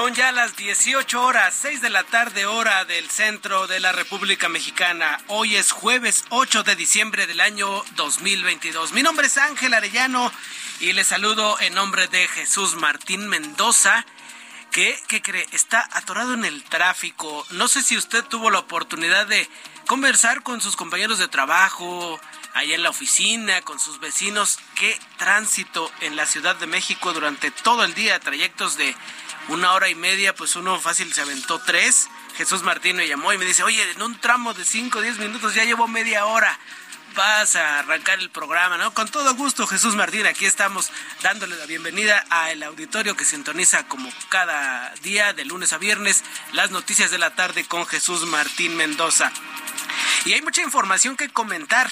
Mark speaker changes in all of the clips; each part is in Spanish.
Speaker 1: Son ya las 18 horas, 6 de la tarde, hora del centro de la República Mexicana. Hoy es jueves 8 de diciembre del año 2022. Mi nombre es Ángel Arellano y le saludo en nombre de Jesús Martín Mendoza, que, ¿qué cree? Está atorado en el tráfico. No sé si usted tuvo la oportunidad de conversar con sus compañeros de trabajo, allá en la oficina, con sus vecinos. Qué tránsito en la Ciudad de México durante todo el día, trayectos de una hora y media, pues uno fácil se aventó tres. Jesús Martín me llamó y me dice, oye, en un tramo de cinco o diez minutos ya llevo media hora. Vas a arrancar el programa, ¿no? Con todo gusto, Jesús Martín, aquí estamos dándole la bienvenida al auditorio que sintoniza como cada día, de lunes a viernes, las noticias de la tarde con Jesús Martín Mendoza. Y hay mucha información que comentar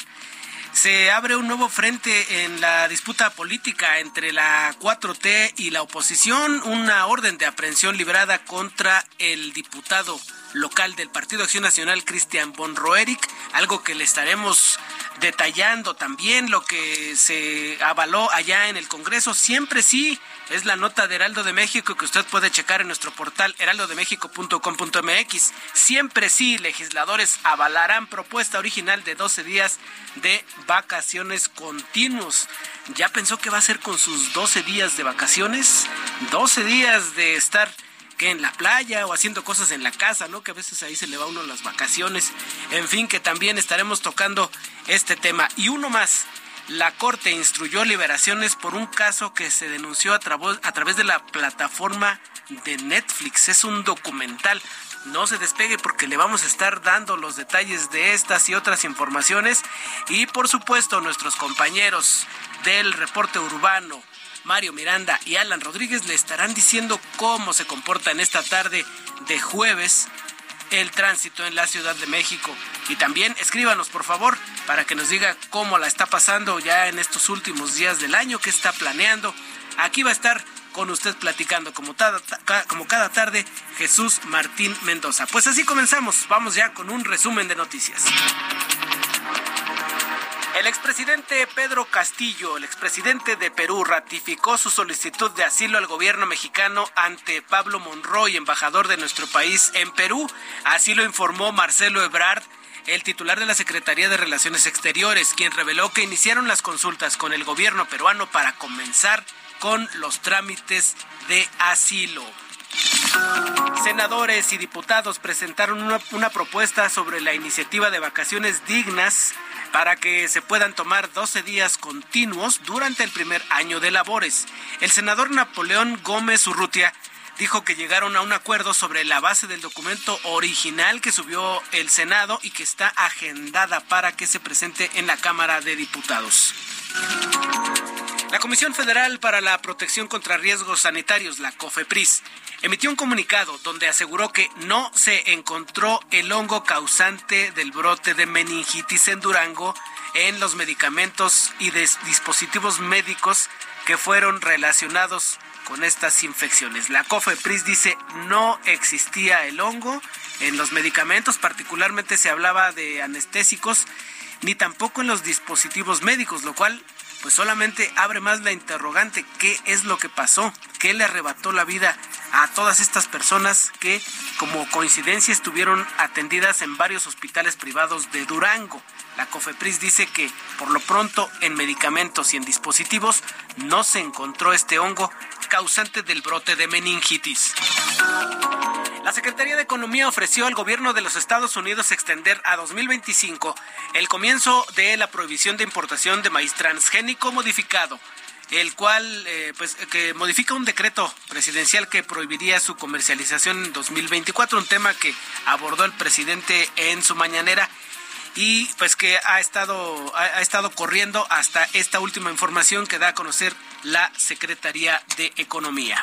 Speaker 1: se abre un nuevo frente en la disputa política entre la 4T y la oposición, una orden de aprehensión librada contra el diputado local del Partido Acción Nacional, Cristian von Roerich, algo que le estaremos detallando también lo que se avaló allá en el Congreso. Siempre sí, es la nota de Heraldo de México que usted puede checar en nuestro portal heraldodemexico.com.mx. Siempre sí, legisladores avalarán propuesta original de 12 días de vacaciones continuos. ¿Ya pensó que va a ser con sus 12 días de vacaciones? 12 días de estar que en la playa o haciendo cosas en la casa, ¿no? Que a veces ahí se le va uno las vacaciones. En fin, que también estaremos tocando este tema. Y uno más. La Corte instruyó liberaciones por un caso que se denunció a, a través de la plataforma de Netflix. Es un documental. No se despegue porque le vamos a estar dando los detalles de estas y otras informaciones. Y por supuesto, nuestros compañeros del reporte urbano, Mario Miranda y Alan Rodríguez le estarán diciendo cómo se comporta en esta tarde de jueves el tránsito en la Ciudad de México. Y también escríbanos, por favor, para que nos diga cómo la está pasando ya en estos últimos días del año, qué está planeando. Aquí va a estar con usted platicando como, como cada tarde Jesús Martín Mendoza. Pues así comenzamos. Vamos ya con un resumen de noticias. El expresidente Pedro Castillo, el expresidente de Perú, ratificó su solicitud de asilo al gobierno mexicano ante Pablo Monroy, embajador de nuestro país en Perú. Así lo informó Marcelo Ebrard, el titular de la Secretaría de Relaciones Exteriores, quien reveló que iniciaron las consultas con el gobierno peruano para comenzar con los trámites de asilo. Senadores y diputados presentaron una, propuesta sobre la iniciativa de vacaciones dignas para que se puedan tomar 12 días continuos durante el primer año de labores. El senador Napoleón Gómez Urrutia dijo que llegaron a un acuerdo sobre la base del documento original que subió el Senado y que está agendada para que se presente en la Cámara de Diputados. La Comisión Federal para la Protección contra Riesgos Sanitarios, la COFEPRIS, emitió un comunicado donde aseguró que no se encontró el hongo causante del brote de meningitis en Durango en los medicamentos y dispositivos médicos que fueron relacionados con estas infecciones. La COFEPRIS dice no existía el hongo en los medicamentos, particularmente se hablaba de anestésicos, ni tampoco en los dispositivos médicos, lo cual pues solamente abre más la interrogante, ¿qué es lo que pasó? ¿Qué le arrebató la vida a todas estas personas que como coincidencia estuvieron atendidas en varios hospitales privados de Durango. La COFEPRIS dice que por lo pronto en medicamentos y en dispositivos no se encontró este hongo causante del brote de meningitis. La Secretaría de Economía ofreció al gobierno de los Estados Unidos extender a 2025 el comienzo de la prohibición de importación de maíz transgénico modificado el cual eh, pues que modifica un decreto presidencial que prohibiría su comercialización en 2024, un tema que abordó el presidente en su mañanera y pues que ha estado ha, estado corriendo hasta esta última información que da a conocer la Secretaría de Economía.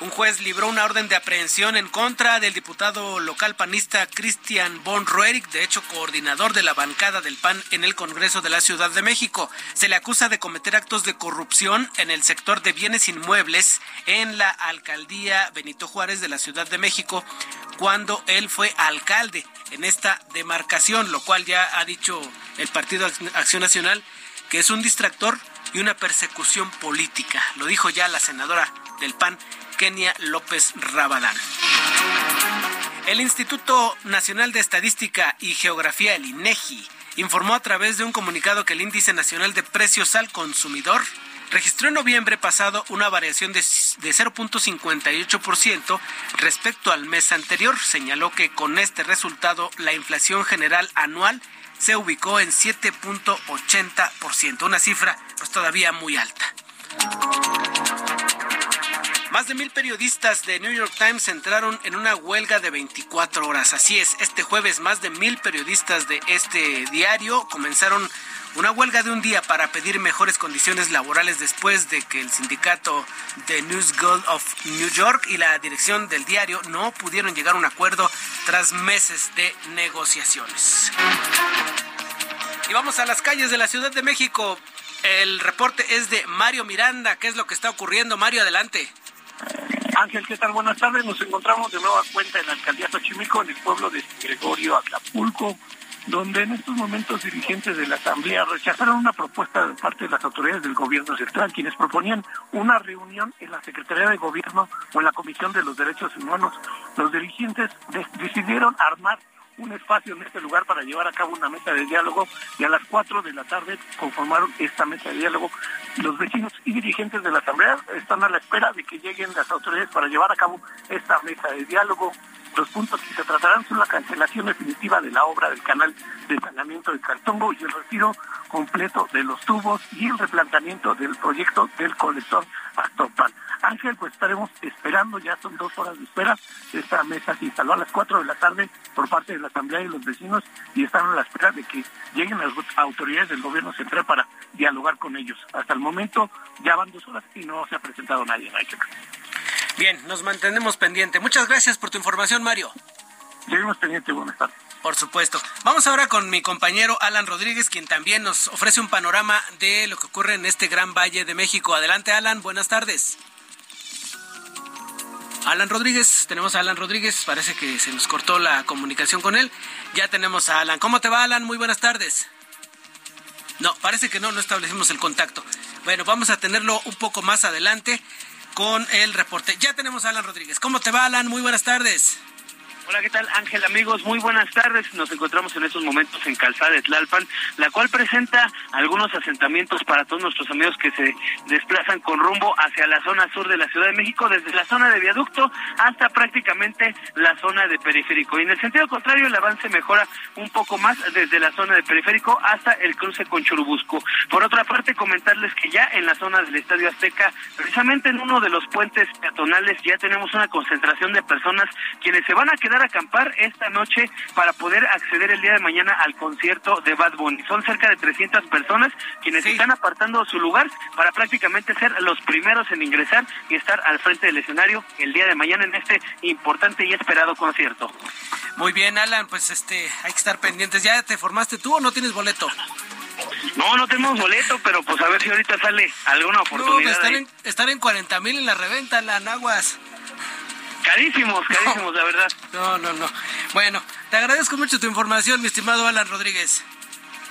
Speaker 1: Un juez libró una orden de aprehensión en contra del diputado local panista Cristian von Roerich, de hecho coordinador de la bancada del PAN en el Congreso de la Ciudad de México. Se le acusa de cometer actos de corrupción en el sector de bienes inmuebles en la alcaldía Benito Juárez de la Ciudad de México cuando él fue alcalde en esta demarcación, lo cual ya ha dicho el Partido Acción Nacional que es un distractor y una persecución política. Lo dijo ya la senadora del PAN, Kenia López Rabadán. El Instituto Nacional de Estadística y Geografía, el INEGI, informó a través de un comunicado que el Índice Nacional de Precios al Consumidor registró en noviembre pasado una variación de, de 0.58% respecto al mes anterior. Señaló que con este resultado la inflación general anual se ubicó en 7.80%, una cifra pues todavía muy alta. Más de mil periodistas de New York Times entraron en una huelga de 24 horas. Así es, este jueves más de mil periodistas de este diario comenzaron una huelga de un día para pedir mejores condiciones laborales después de que el sindicato The News Guild of New York y la dirección del diario no pudieron llegar a un acuerdo tras meses de negociaciones. Y vamos a las calles de la Ciudad de México. El reporte es de Mario Miranda. ¿Qué es lo que está ocurriendo? Mario, adelante.
Speaker 2: Ángel, ¿qué tal? Buenas tardes. Nos encontramos de nueva cuenta en la alcaldía Xochimilco, en el pueblo de Gregorio Acapulco, donde en estos momentos dirigentes de la Asamblea rechazaron una propuesta de parte de las autoridades del gobierno central, quienes proponían una reunión en la Secretaría de Gobierno o en la Comisión de los Derechos Humanos. Los dirigentes decidieron armar un espacio en este lugar para llevar a cabo una mesa de diálogo y a las 4 de la tarde conformaron esta mesa de diálogo. Los vecinos y dirigentes de la Asamblea están a la espera de que lleguen las autoridades para llevar a cabo esta mesa de diálogo. Los puntos que se tratarán son la cancelación definitiva de la obra del canal de saneamiento de Cartongo y el retiro completo de los tubos y el replanteamiento del proyecto del colector Astopal. Ángel, pues estaremos esperando, ya son dos horas de espera. Esta mesa se instaló a las cuatro de la tarde por parte de la Asamblea y los vecinos y están a la espera de que lleguen las autoridades del gobierno central para dialogar con ellos. Hasta el momento ya van dos horas y no se ha presentado nadie. Ángel.
Speaker 1: Bien, nos mantenemos pendiente. Muchas gracias por tu información, Mario.
Speaker 2: Seguimos pendiente, buenas tardes.
Speaker 1: Por supuesto. Vamos ahora con mi compañero Alan Rodríguez, quien también nos ofrece un panorama de lo que ocurre en este gran valle de México. Adelante, Alan, buenas tardes. Alan Rodríguez, tenemos a Alan Rodríguez, parece que se nos cortó la comunicación con él. Ya tenemos a Alan. ¿Cómo te va, Alan? Muy buenas tardes. No, parece que no, no establecimos el contacto. Bueno, vamos a tenerlo un poco más adelante con el reporte. Ya tenemos a Alan Rodríguez. ¿Cómo te va, Alan? Muy buenas tardes.
Speaker 3: Hola, ¿qué tal Ángel? Amigos, muy buenas tardes. Nos encontramos en estos momentos en Calzada de Tlalpan, la cual presenta algunos asentamientos para todos nuestros amigos que se desplazan con rumbo hacia la zona sur de la Ciudad de México, desde la zona de viaducto hasta prácticamente la zona de periférico. Y en el sentido contrario, el avance mejora un poco más desde la zona de periférico hasta el cruce con Churubusco. Por otra parte, comentarles que ya en la zona del Estadio Azteca, precisamente en uno de los puentes peatonales, ya tenemos una concentración de personas quienes se van a quedar a acampar esta noche para poder acceder el día de mañana al concierto de Bad Bunny. Son cerca de 300 personas quienes están apartando su lugar para prácticamente ser los primeros en ingresar y estar al frente del escenario el día de mañana en este importante y esperado concierto.
Speaker 1: Muy bien, Alan, pues este hay que estar pendientes. ¿Ya te formaste tú o no tienes boleto?
Speaker 3: No, no tenemos boleto, pero pues a ver si ahorita sale alguna oportunidad.
Speaker 1: No, estar, en, estar en 40 mil en la reventa, la Naguas.
Speaker 3: Carísimos, carísimos, la verdad.
Speaker 1: No, no, no. Bueno, te agradezco mucho tu información, mi estimado Alan Rodríguez.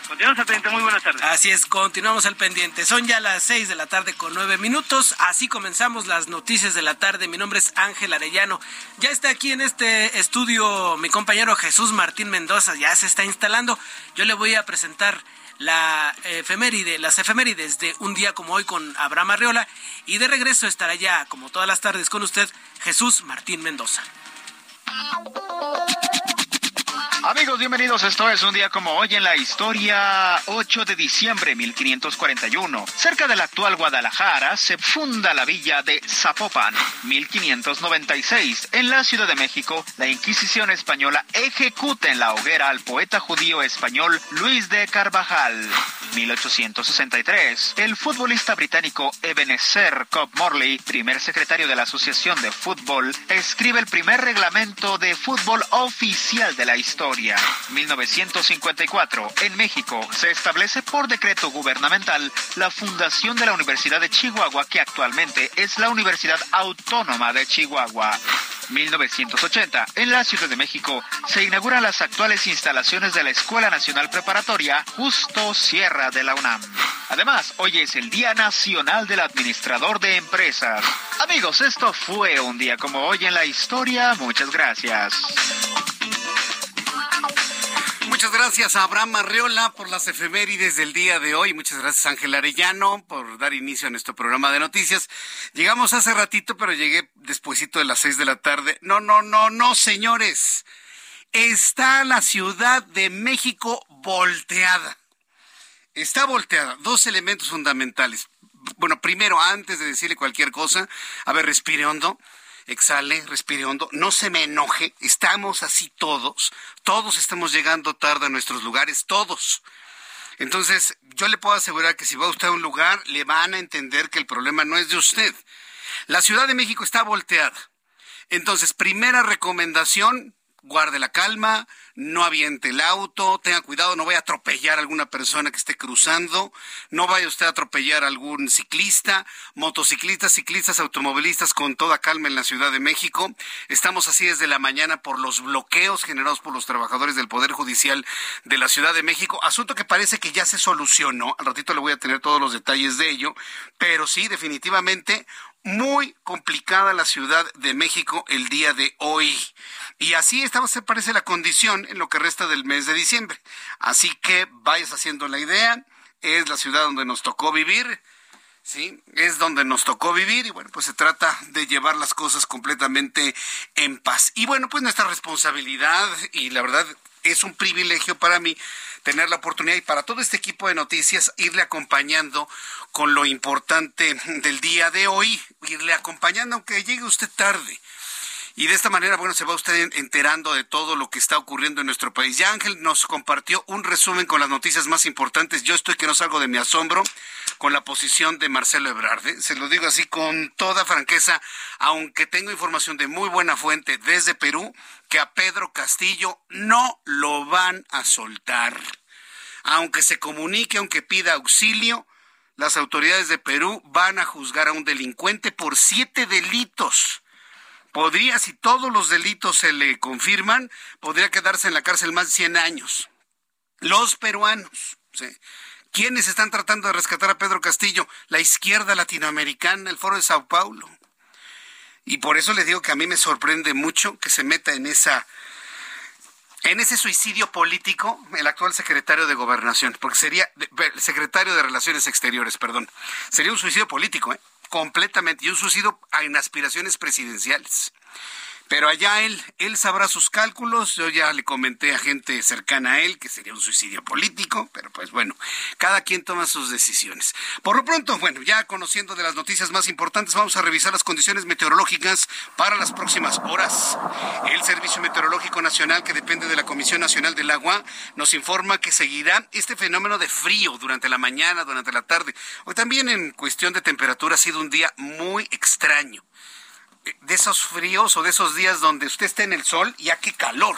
Speaker 4: Continuamos al pendiente, muy buenas tardes.
Speaker 1: Así es, continuamos al pendiente. Son ya las seis de la tarde con nueve minutos. Así comenzamos las noticias de la tarde. Mi nombre es Ángel Arellano. Ya está aquí en este estudio mi compañero Jesús Martín Mendoza. Ya se está instalando. Yo le voy a presentar la efeméride, las efemérides de un día como hoy con Abraham Arreola. Y de regreso estará ya, como todas las tardes, con usted Jesús Martín Mendoza.
Speaker 5: Bienvenidos. Esto es un día como hoy en la historia. 8 de diciembre 1541. Cerca de la actual Guadalajara se funda la villa de Zapopan. 1596. En la Ciudad de México, la Inquisición española ejecuta en la hoguera al poeta judío español Luis de Carvajal. 1863. El futbolista británico Ebenezer Cobb Morley, primer secretario de la Asociación de Fútbol, escribe el primer reglamento de fútbol oficial de la historia. 1954. En México se establece por decreto gubernamental la fundación de la Universidad de Chihuahua, que actualmente es la Universidad Autónoma de Chihuahua. 1980. En la Ciudad de México se inauguran las actuales instalaciones de la Escuela Nacional Preparatoria Justo Sierra de la UNAM. Además, hoy es el Día Nacional del Administrador de Empresas. Amigos, esto fue un día como hoy en la historia. Muchas gracias.
Speaker 6: Gracias a Abraham Arreola por las efemérides del día de hoy. Muchas gracias Ángel Arellano por dar inicio a nuestro programa de noticias. Llegamos hace ratito, pero llegué despuesito de las seis de la tarde. No, no, no, no, señores. Está la Ciudad de México volteada. Está volteada. Dos elementos fundamentales. Bueno, primero, antes de decirle cualquier cosa, a ver, respire hondo exhale, respire hondo, no se me enoje, estamos así todos, todos estamos llegando tarde a nuestros lugares, todos. Entonces, yo le puedo asegurar que si va usted a un lugar, le van a entender que el problema no es de usted. La Ciudad de México está volteada. Entonces, primera recomendación, guarde la calma, no aviente el auto, tenga cuidado, no vaya a atropellar a alguna persona que esté cruzando, no vaya usted a atropellar a algún ciclista, motociclistas, ciclistas, automovilistas con toda calma en la Ciudad de México. Estamos así desde la mañana por los bloqueos generados por los trabajadores del Poder Judicial de la Ciudad de México, asunto que parece que ya se solucionó. Al ratito le voy a tener todos los detalles de ello, pero sí, definitivamente muy complicada la Ciudad de México el día de hoy. Y así esta se parece la condición en lo que resta del mes de diciembre. Así que vayas haciendo la idea. Es la ciudad donde nos tocó vivir. ¿sí? Es donde nos tocó vivir y bueno, pues se trata de llevar las cosas completamente en paz. Y bueno, pues nuestra responsabilidad y la verdad es un privilegio para mí tener la oportunidad y para todo este equipo de noticias irle acompañando con lo importante del día de hoy, irle acompañando aunque llegue usted tarde. Y de esta manera, bueno, se va usted enterando de todo lo que está ocurriendo en nuestro país. Ya Ángel nos compartió un resumen con las noticias más importantes. Yo estoy que no salgo de mi asombro con la posición de Marcelo Ebrard. ¿eh? Se lo digo así con toda franqueza, aunque tengo información de muy buena fuente desde Perú, que a Pedro Castillo no lo van a soltar. Aunque se comunique, aunque pida auxilio, las autoridades de Perú van a juzgar a un delincuente por siete delitos podría, si todos los delitos se le confirman, podría quedarse en la cárcel más de 100 años. Los peruanos, ¿sí? ¿quiénes están tratando de rescatar a Pedro Castillo? La izquierda latinoamericana, el Foro de Sao Paulo. Y por eso le digo que a mí me sorprende mucho que se meta en esa en ese suicidio político el actual secretario de Gobernación, porque sería el secretario de Relaciones Exteriores, perdón. Sería un suicidio político, ¿eh? Completamente y un suicidio en aspiraciones presidenciales. Pero allá él, él sabrá sus cálculos. Yo ya le comenté a gente cercana a él que sería un suicidio político, pero pues bueno, cada quien toma sus decisiones. Por lo pronto, bueno, ya conociendo de las noticias más importantes, vamos a revisar las condiciones meteorológicas para las próximas horas. El Servicio Meteorológico Nacional, que depende de la Comisión Nacional del Agua, nos informa que seguirá este fenómeno de frío durante la mañana, durante la tarde. Hoy también en cuestión de temperatura ha sido un día muy extraño de esos fríos o de esos días donde usted está en el sol y a qué calor.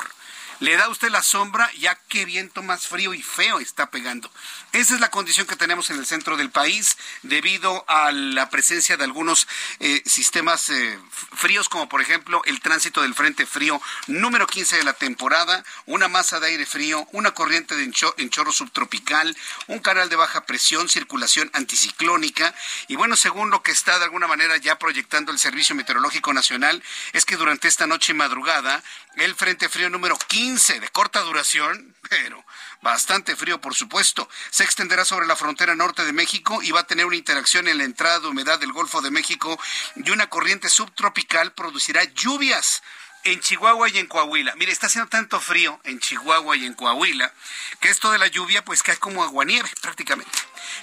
Speaker 6: Le da usted la sombra, ya qué viento más frío y feo está pegando. Esa es la condición que tenemos en el centro del país debido a la presencia de algunos eh, sistemas eh, fríos, como por ejemplo el tránsito del Frente Frío número 15 de la temporada, una masa de aire frío, una corriente de en chorro subtropical, un canal de baja presión, circulación anticiclónica. Y bueno, según lo que está de alguna manera ya proyectando el Servicio Meteorológico Nacional, es que durante esta noche y madrugada, el Frente Frío número 15 de corta duración, pero bastante frío por supuesto, se extenderá sobre la frontera norte de México y va a tener una interacción en la entrada de humedad del Golfo de México y una corriente subtropical producirá lluvias en Chihuahua y en Coahuila. Mire, está haciendo tanto frío en Chihuahua y en Coahuila que esto de la lluvia pues cae como aguanieve prácticamente.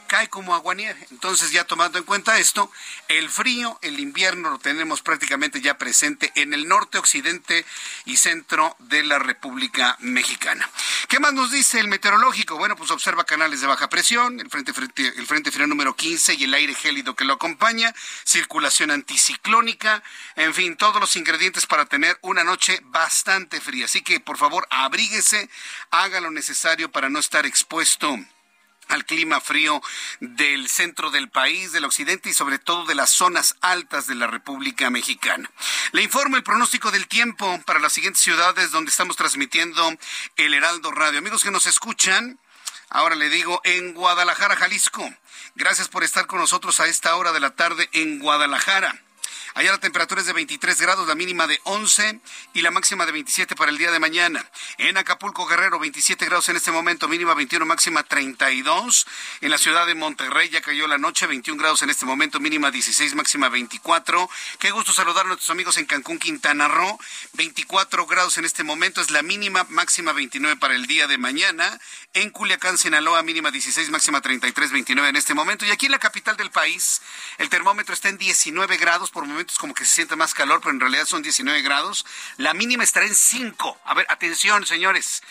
Speaker 6: Cae como aguanieve. Entonces ya tomando en cuenta esto, el frío, el invierno lo tenemos prácticamente ya presente en el norte, occidente y centro de la República Mexicana. ¿Qué más nos dice el meteorológico? Bueno, pues observa canales de baja presión, el frente, el frente frío número 15 y el aire gélido que lo acompaña, circulación anticiclónica, en fin, todos los ingredientes para tener un una noche bastante fría. Así que por favor abríguese, haga lo necesario para no estar expuesto al clima frío del centro del país, del occidente y sobre todo de las zonas altas de la República Mexicana. Le informo el pronóstico del tiempo para las siguientes ciudades donde estamos transmitiendo el Heraldo Radio. Amigos que nos escuchan, ahora le digo en Guadalajara, Jalisco. Gracias por estar con nosotros a esta hora de la tarde en Guadalajara. Allá la temperatura es de 23 grados, la mínima de 11 y la máxima de 27 para el día de mañana. En Acapulco, Guerrero, 27 grados en este momento, mínima 21, máxima 32. En la ciudad de Monterrey ya cayó la noche, 21 grados en este momento, mínima 16, máxima 24. Qué gusto saludar a nuestros amigos en Cancún, Quintana Roo. 24 grados en este momento es la mínima, máxima 29 para el día de mañana. En Culiacán, Sinaloa, mínima 16, máxima 33, 29 en este momento. Y aquí en la capital del país, el termómetro está en 19 grados por momento como que se siente más calor, pero en realidad son 19 grados. La mínima estará en 5. A ver, atención, señores.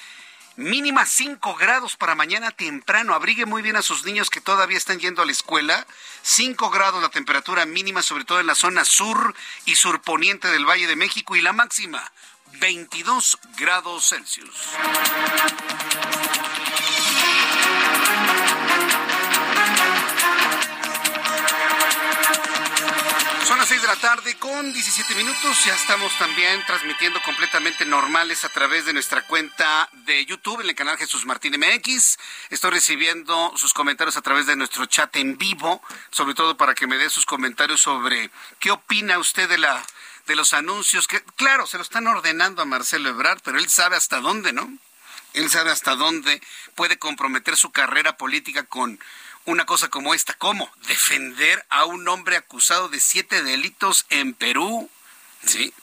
Speaker 6: Mínima 5 grados para mañana temprano. Abrigue muy bien a sus niños que todavía están yendo a la escuela. 5 grados la temperatura mínima, sobre todo en la zona sur y surponiente del Valle de México. Y la máxima, 22 grados Celsius. Son las 6 de la tarde con 17 minutos. Ya estamos también transmitiendo completamente normales a través de nuestra cuenta de YouTube en el canal Jesús Martín MX. Estoy recibiendo sus comentarios a través de nuestro chat en vivo, sobre todo para que me dé sus comentarios sobre qué opina usted de la de los anuncios que claro, se lo están ordenando a Marcelo Ebrard, pero él sabe hasta dónde, ¿no? Él sabe hasta dónde puede comprometer su carrera política con una cosa como esta. ¿Cómo? Defender a un hombre acusado de siete delitos en Perú. ¿Sí?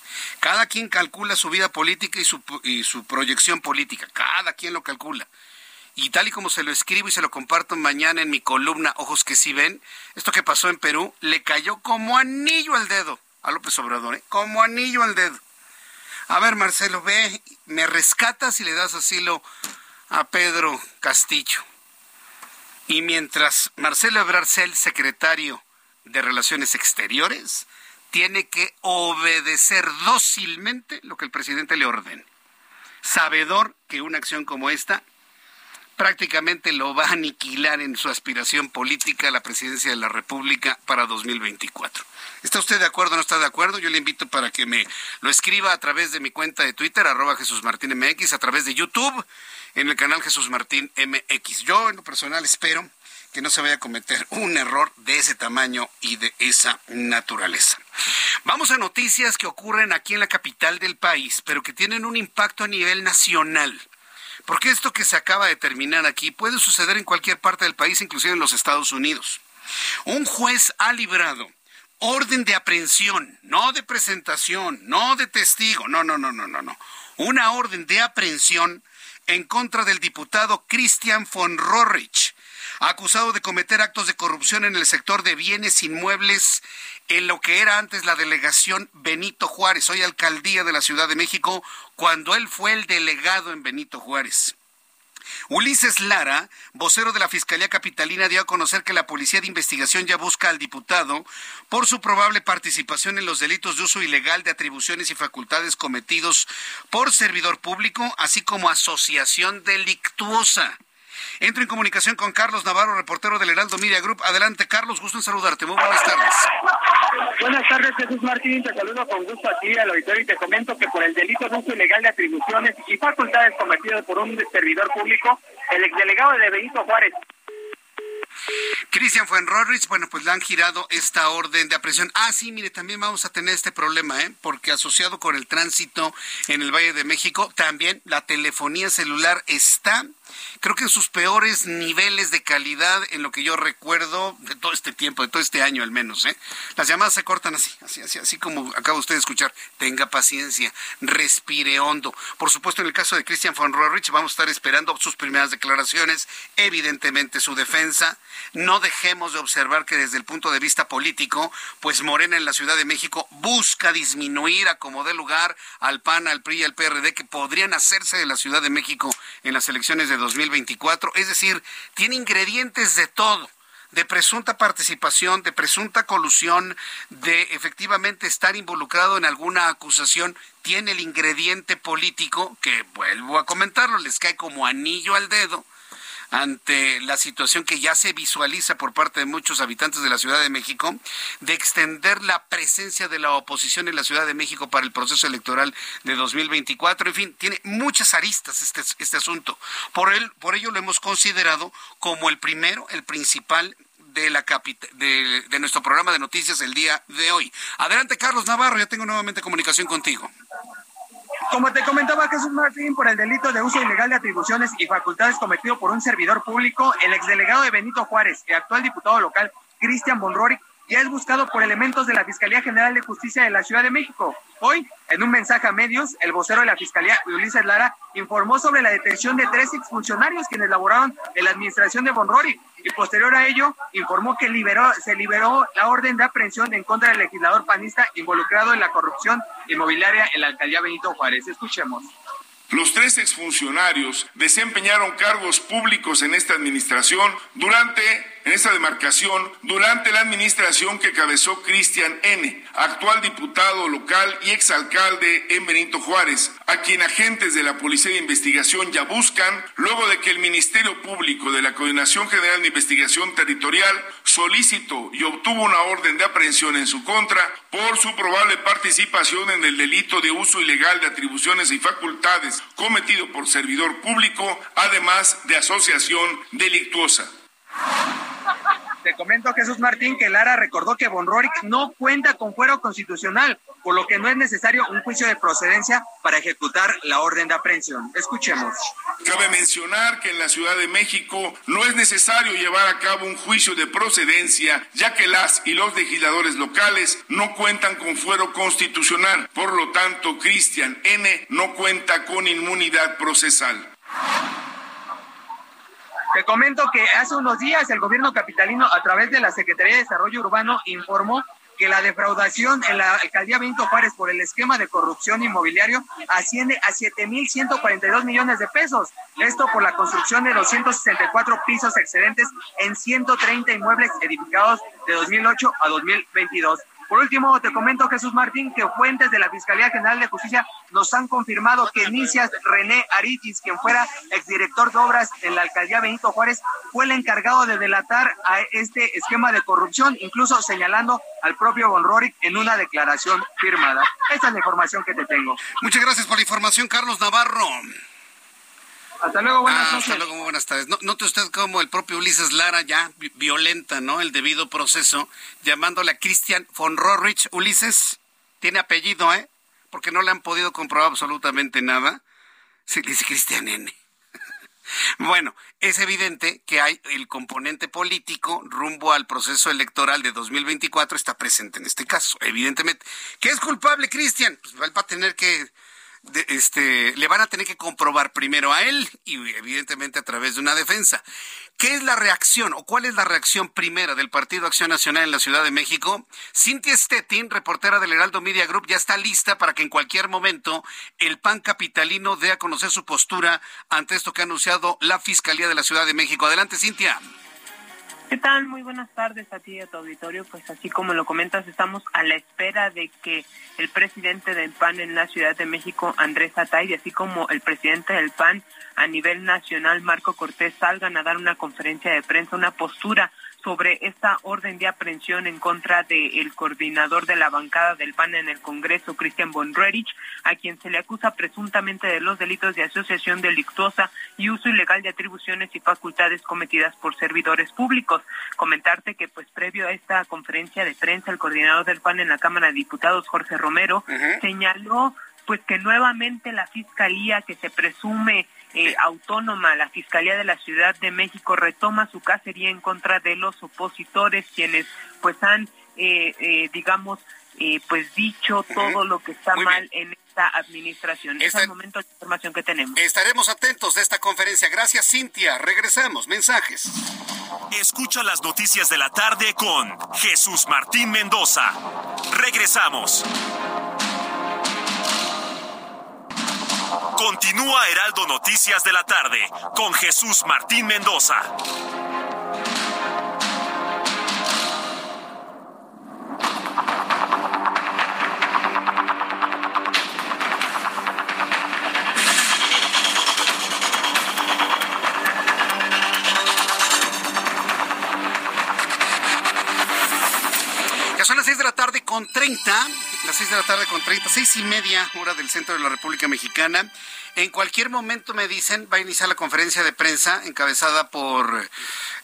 Speaker 6: Cada quien calcula su vida política y su, y su proyección política. Cada quien lo calcula. Y tal y como se lo escribo y se lo comparto mañana en mi columna Ojos que sí ven, esto que pasó en Perú le cayó como anillo al dedo a López Obrador, ¿eh? como anillo al dedo. A ver, Marcelo, ve, me rescatas y le das asilo a Pedro Castillo. Y mientras Marcelo Ebrard sea el secretario de Relaciones Exteriores, tiene que obedecer dócilmente lo que el presidente le ordene. Sabedor que una acción como esta prácticamente lo va a aniquilar en su aspiración política a la presidencia de la República para 2024. ¿Está usted de acuerdo o no está de acuerdo? Yo le invito para que me lo escriba a través de mi cuenta de Twitter, arroba Jesús Martín MX, a través de YouTube en el canal Jesús Martín MX. Yo en lo personal espero que no se vaya a cometer un error de ese tamaño y de esa naturaleza. Vamos a noticias que ocurren aquí en la capital del país, pero que tienen un impacto a nivel nacional. Porque esto que se acaba de terminar aquí puede suceder en cualquier parte del país, inclusive en los Estados Unidos. Un juez ha librado orden de aprehensión, no de presentación, no de testigo, no, no, no, no, no, no. Una orden de aprehensión en contra del diputado Christian von Rorrich, acusado de cometer actos de corrupción en el sector de bienes inmuebles en lo que era antes la delegación Benito Juárez, hoy alcaldía de la Ciudad de México, cuando él fue el delegado en Benito Juárez. Ulises Lara, vocero de la Fiscalía Capitalina, dio a conocer que la Policía de Investigación ya busca al diputado por su probable participación en los delitos de uso ilegal de atribuciones y facultades cometidos por servidor público, así como asociación delictuosa. Entro en comunicación con Carlos Navarro, reportero del Heraldo Media Group. Adelante, Carlos, gusto en saludarte. Muy buenas tardes.
Speaker 7: Buenas tardes, Jesús Martín. Te saludo con gusto a ti, al auditorio, y te comento que por el delito de uso ilegal de atribuciones y facultades cometidas por un servidor público, el exdelegado de Benito Juárez
Speaker 6: Cristian Fuenrorrich, bueno, pues le han girado esta orden de aprehensión. Ah, sí, mire, también vamos a tener este problema, ¿eh? Porque asociado con el tránsito en el Valle de México, también la telefonía celular está creo que en sus peores niveles de calidad en lo que yo recuerdo de todo este tiempo, de todo este año al menos. ¿eh? Las llamadas se cortan así, así, así, así como acaba usted de escuchar. Tenga paciencia, respire hondo. Por supuesto, en el caso de Christian von Rohrich, vamos a estar esperando sus primeras declaraciones, evidentemente su defensa. No dejemos de observar que desde el punto de vista político, pues Morena en la Ciudad de México busca disminuir a como dé lugar al PAN, al PRI y al PRD que podrían hacerse de la Ciudad de México en las elecciones de 2024. Es decir, tiene ingredientes de todo de presunta participación, de presunta colusión, de efectivamente estar involucrado en alguna acusación, tiene el ingrediente político que, vuelvo a comentarlo, les cae como anillo al dedo ante la situación que ya se visualiza por parte de muchos habitantes de la Ciudad de México, de extender la presencia de la oposición en la Ciudad de México para el proceso electoral de 2024. En fin, tiene muchas aristas este, este asunto. Por, él, por ello lo hemos considerado como el primero, el principal de, la de, de nuestro programa de noticias el día de hoy. Adelante, Carlos Navarro, ya tengo nuevamente comunicación contigo.
Speaker 7: Como te comentaba Jesús Martín, por el delito de uso ilegal de atribuciones y facultades cometido por un servidor público, el exdelegado de Benito Juárez y actual diputado local, Cristian Bonrori, ya es buscado por elementos de la Fiscalía General de Justicia de la Ciudad de México. Hoy, en un mensaje a medios, el vocero de la Fiscalía, Ulises Lara, informó sobre la detención de tres exfuncionarios quienes laboraron en la administración de Bonrori y posterior a ello informó que liberó, se liberó la orden de aprehensión en contra del legislador panista involucrado en la corrupción inmobiliaria en la alcaldía Benito Juárez. Escuchemos.
Speaker 8: Los tres exfuncionarios desempeñaron cargos públicos en esta administración durante en esta demarcación durante la administración que cabezó Cristian N., actual diputado local y exalcalde en Benito Juárez, a quien agentes de la Policía de Investigación ya buscan luego de que el Ministerio Público de la Coordinación General de Investigación Territorial solicitó y obtuvo una orden de aprehensión en su contra por su probable participación en el delito de uso ilegal de atribuciones y facultades cometido por servidor público, además de asociación delictuosa.
Speaker 7: Te comento, Jesús Martín, que Lara recordó que Bonroric no cuenta con fuero constitucional, por lo que no es necesario un juicio de procedencia para ejecutar la orden de aprehensión. Escuchemos.
Speaker 8: Cabe mencionar que en la Ciudad de México no es necesario llevar a cabo un juicio de procedencia, ya que las y los legisladores locales no cuentan con fuero constitucional. Por lo tanto, Cristian N. no cuenta con inmunidad procesal.
Speaker 7: Te comento que hace unos días el gobierno capitalino, a través de la Secretaría de Desarrollo Urbano, informó que la defraudación en la alcaldía Benito Juárez por el esquema de corrupción inmobiliario asciende a 7.142 millones de pesos. Esto por la construcción de 264 pisos excedentes en 130 inmuebles edificados de 2008 a 2022. Por último, te comento, Jesús Martín, que fuentes de la Fiscalía General de Justicia nos han confirmado que Nicias René Aritis, quien fuera exdirector de obras en la alcaldía Benito Juárez, fue el encargado de delatar a este esquema de corrupción, incluso señalando al propio Bonroric en una declaración firmada. Esa es la información que te tengo.
Speaker 6: Muchas gracias por la información, Carlos Navarro.
Speaker 7: Hasta luego, buenas
Speaker 6: ah, Hasta luego, muy buenas tardes. note usted cómo el propio Ulises Lara ya violenta, ¿no? El debido proceso, llamándole a Christian von Rohrich. Ulises, tiene apellido, ¿eh? Porque no le han podido comprobar absolutamente nada. Se dice Cristian N. bueno, es evidente que hay el componente político rumbo al proceso electoral de 2024 está presente en este caso, evidentemente. ¿Qué es culpable, Cristian? Pues va a tener que este, le van a tener que comprobar primero a él y evidentemente a través de una defensa. ¿Qué es la reacción o cuál es la reacción primera del Partido Acción Nacional en la Ciudad de México? Cintia Stettin, reportera del Heraldo Media Group, ya está lista para que en cualquier momento el PAN capitalino dé a conocer su postura ante esto que ha anunciado la Fiscalía de la Ciudad de México. Adelante, Cintia.
Speaker 9: ¿Qué tal? Muy buenas tardes a ti y a tu auditorio. Pues así como lo comentas, estamos a la espera de que el presidente del PAN en la Ciudad de México, Andrés Atay, así como el presidente del PAN a nivel nacional, Marco Cortés, salgan a dar una conferencia de prensa, una postura sobre esta orden de aprehensión en contra del coordinador de la bancada del PAN en el Congreso, Cristian Bonrerich, a quien se le acusa presuntamente de los delitos de asociación delictuosa y uso ilegal de atribuciones y facultades cometidas por servidores públicos. Comentarte que pues previo a esta conferencia de prensa, el coordinador del PAN en la Cámara de Diputados, Jorge Romero, señaló pues que nuevamente la fiscalía que se presume eh, autónoma, la Fiscalía de la Ciudad de México retoma su cacería en contra de los opositores, quienes pues han, eh, eh, digamos, pues dicho todo lo que está mal en esta administración. Es el momento de información que tenemos.
Speaker 6: Estaremos atentos de esta conferencia. Gracias, Cintia. Regresamos. Mensajes.
Speaker 10: Escucha las noticias de la tarde con Jesús Martín Mendoza. Regresamos. Continúa Heraldo Noticias de la tarde con Jesús Martín Mendoza.
Speaker 6: Ya son las 6 de la tarde con 30 las 6 de la tarde con 30, seis y media hora del centro de la República Mexicana. En cualquier momento me dicen, va a iniciar la conferencia de prensa encabezada por,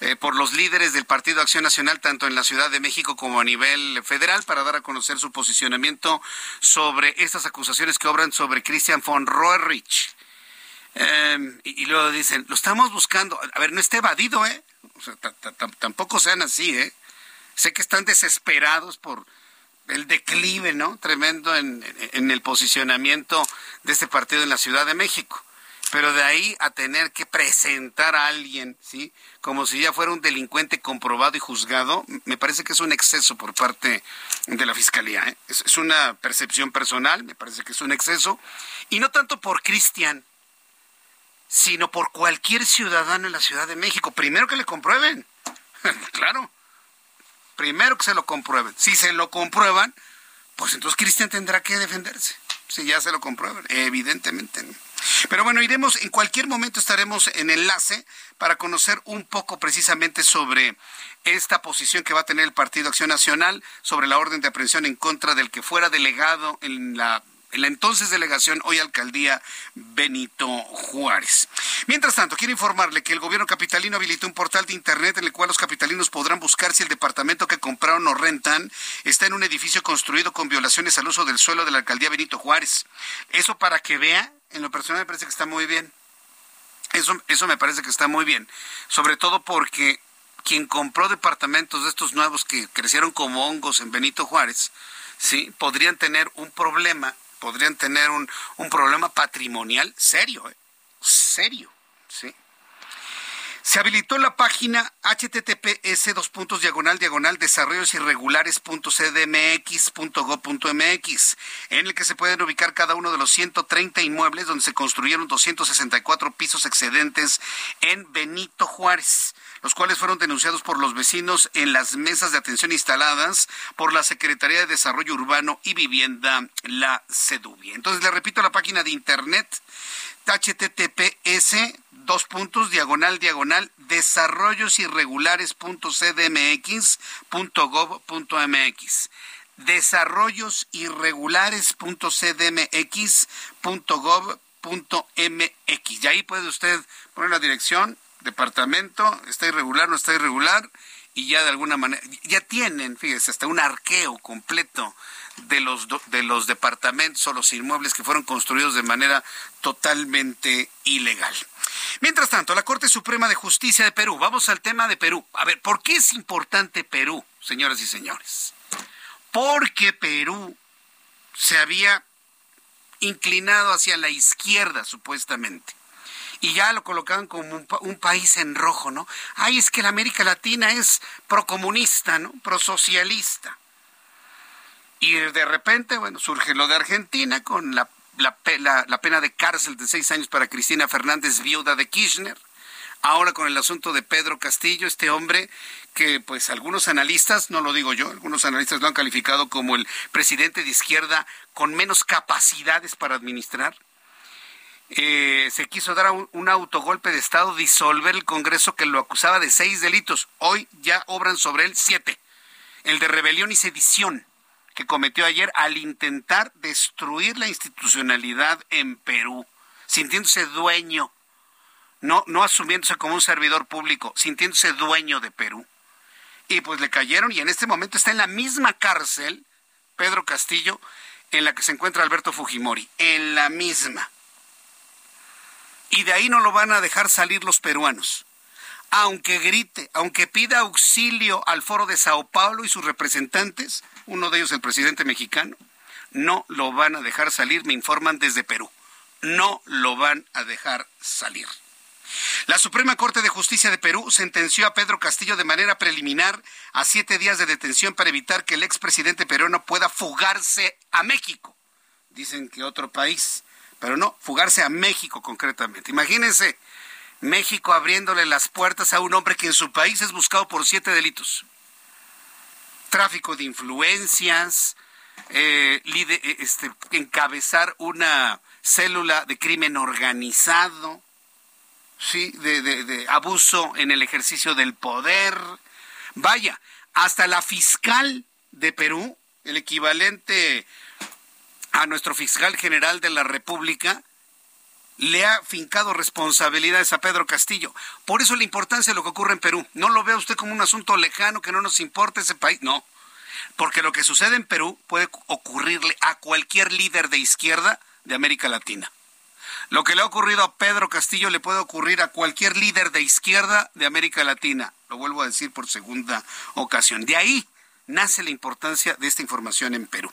Speaker 6: eh, por los líderes del Partido Acción Nacional, tanto en la Ciudad de México como a nivel federal, para dar a conocer su posicionamiento sobre estas acusaciones que obran sobre Christian von Roerich. Em, y, luego dicen, lo estamos buscando. A ver, no esté evadido, ¿eh? tampoco sean así, ¿eh? Sé que están desesperados por el declive, ¿no? Tremendo en, en, el posicionamiento de este partido en la Ciudad de México. Pero de ahí a tener que presentar a alguien, ¿sí? Como si ya fuera un delincuente comprobado y juzgado, me parece que es un exceso por parte de la Fiscalía. ¿eh? Es, es, una percepción personal, me parece que es un exceso. Y no tanto por Cristian, sino por cualquier ciudadano en la Ciudad de México. Primero que le comprueben. claro. Primero que se lo comprueben. Si se lo comprueban, pues entonces Cristian tendrá que defenderse. Si ya se lo comprueban, evidentemente. Pero bueno, iremos, en cualquier momento estaremos en enlace para conocer un poco precisamente sobre esta posición que va a tener el Partido Acción Nacional sobre la orden de aprehensión en contra del que fuera delegado en la en la entonces delegación, hoy alcaldía Benito Juárez. Mientras tanto, quiero informarle que el gobierno capitalino habilitó un portal de internet en el cual los capitalinos podrán buscar si el departamento que compraron o rentan está en un edificio construido con violaciones al uso del suelo de la alcaldía Benito Juárez. Eso para que vea, en lo personal me parece que está muy bien. Eso, eso me parece que está muy bien. Sobre todo porque quien compró departamentos de estos nuevos que crecieron como hongos en Benito Juárez, sí, podrían tener un problema podrían tener un, un problema patrimonial serio, ¿eh? serio, ¿sí? Se habilitó la página https dos puntos diagonal diagonal desarrollos irregulares.cdmx.gov.mx en el que se pueden ubicar cada uno de los 130 inmuebles donde se construyeron 264 pisos excedentes en Benito Juárez los cuales fueron denunciados por los vecinos en las mesas de atención instaladas por la Secretaría de Desarrollo Urbano y Vivienda, la CEDUBI. Entonces, le repito la página de internet https dos puntos diagonal diagonal desarrollosirregulares.cdmx.gov.mx desarrollosirregulares.cdmx.gov.mx y ahí puede usted poner la dirección departamento, está irregular, no está irregular, y ya de alguna manera, ya tienen, fíjese, hasta un arqueo completo de los, de los departamentos o los inmuebles que fueron construidos de manera totalmente ilegal. Mientras tanto, la Corte Suprema de Justicia de Perú, vamos al tema de Perú. A ver, ¿por qué es importante Perú, señoras y señores? Porque Perú se había inclinado hacia la izquierda, supuestamente. Y ya lo colocaban como un, país en rojo, ¿no? Ay, es que la América Latina es procomunista, ¿no? Prosocialista. Y de repente, bueno, surge lo de Argentina con la, la pena de cárcel de seis años para Cristina Fernández, viuda de Kirchner ahora con el asunto de Pedro Castillo, este hombre que pues algunos analistas, no lo digo yo, algunos analistas lo han calificado como el presidente de izquierda con menos capacidades para administrar. Eh, se quiso dar un, autogolpe de Estado, disolver el Congreso que lo acusaba de seis delitos. Hoy ya obran sobre él siete. El de rebelión y sedición que cometió ayer al intentar destruir la institucionalidad en Perú, sintiéndose dueño no, no asumiéndose como un servidor público, sintiéndose dueño de Perú. Y pues le cayeron y en este momento está en la misma cárcel Pedro Castillo en la que se encuentra Alberto Fujimori, en la misma. Y de ahí no lo van a dejar salir los peruanos. Aunque grite, aunque pida auxilio al foro de Sao Paulo y sus representantes, uno de ellos el presidente mexicano, no lo van a dejar salir, me informan desde Perú. No lo van a dejar salir. La Suprema Corte de Justicia de Perú sentenció a Pedro Castillo de manera preliminar a siete días de detención para evitar que el expresidente peruano pueda fugarse a México. Dicen que otro país, pero no, fugarse a México concretamente. Imagínense, México abriéndole las puertas a un hombre que en su país es buscado por siete delitos. Tráfico de influencias, eh, eh, este, encabezar una célula de crimen organizado, sí, de, de, abuso en el ejercicio del poder. Vaya, hasta la fiscal de Perú, el equivalente a nuestro fiscal general de la República, le ha fincado responsabilidades a Pedro Castillo. Por eso la importancia de lo que ocurre en Perú. No lo vea usted como un asunto lejano que no nos importa ese país. No, porque lo que sucede en Perú puede ocurrirle a cualquier líder de izquierda de América Latina. Lo que le ha ocurrido a Pedro Castillo le puede ocurrir a cualquier líder de izquierda de América Latina. Lo vuelvo a decir por segunda ocasión. De ahí nace la importancia de esta información en Perú.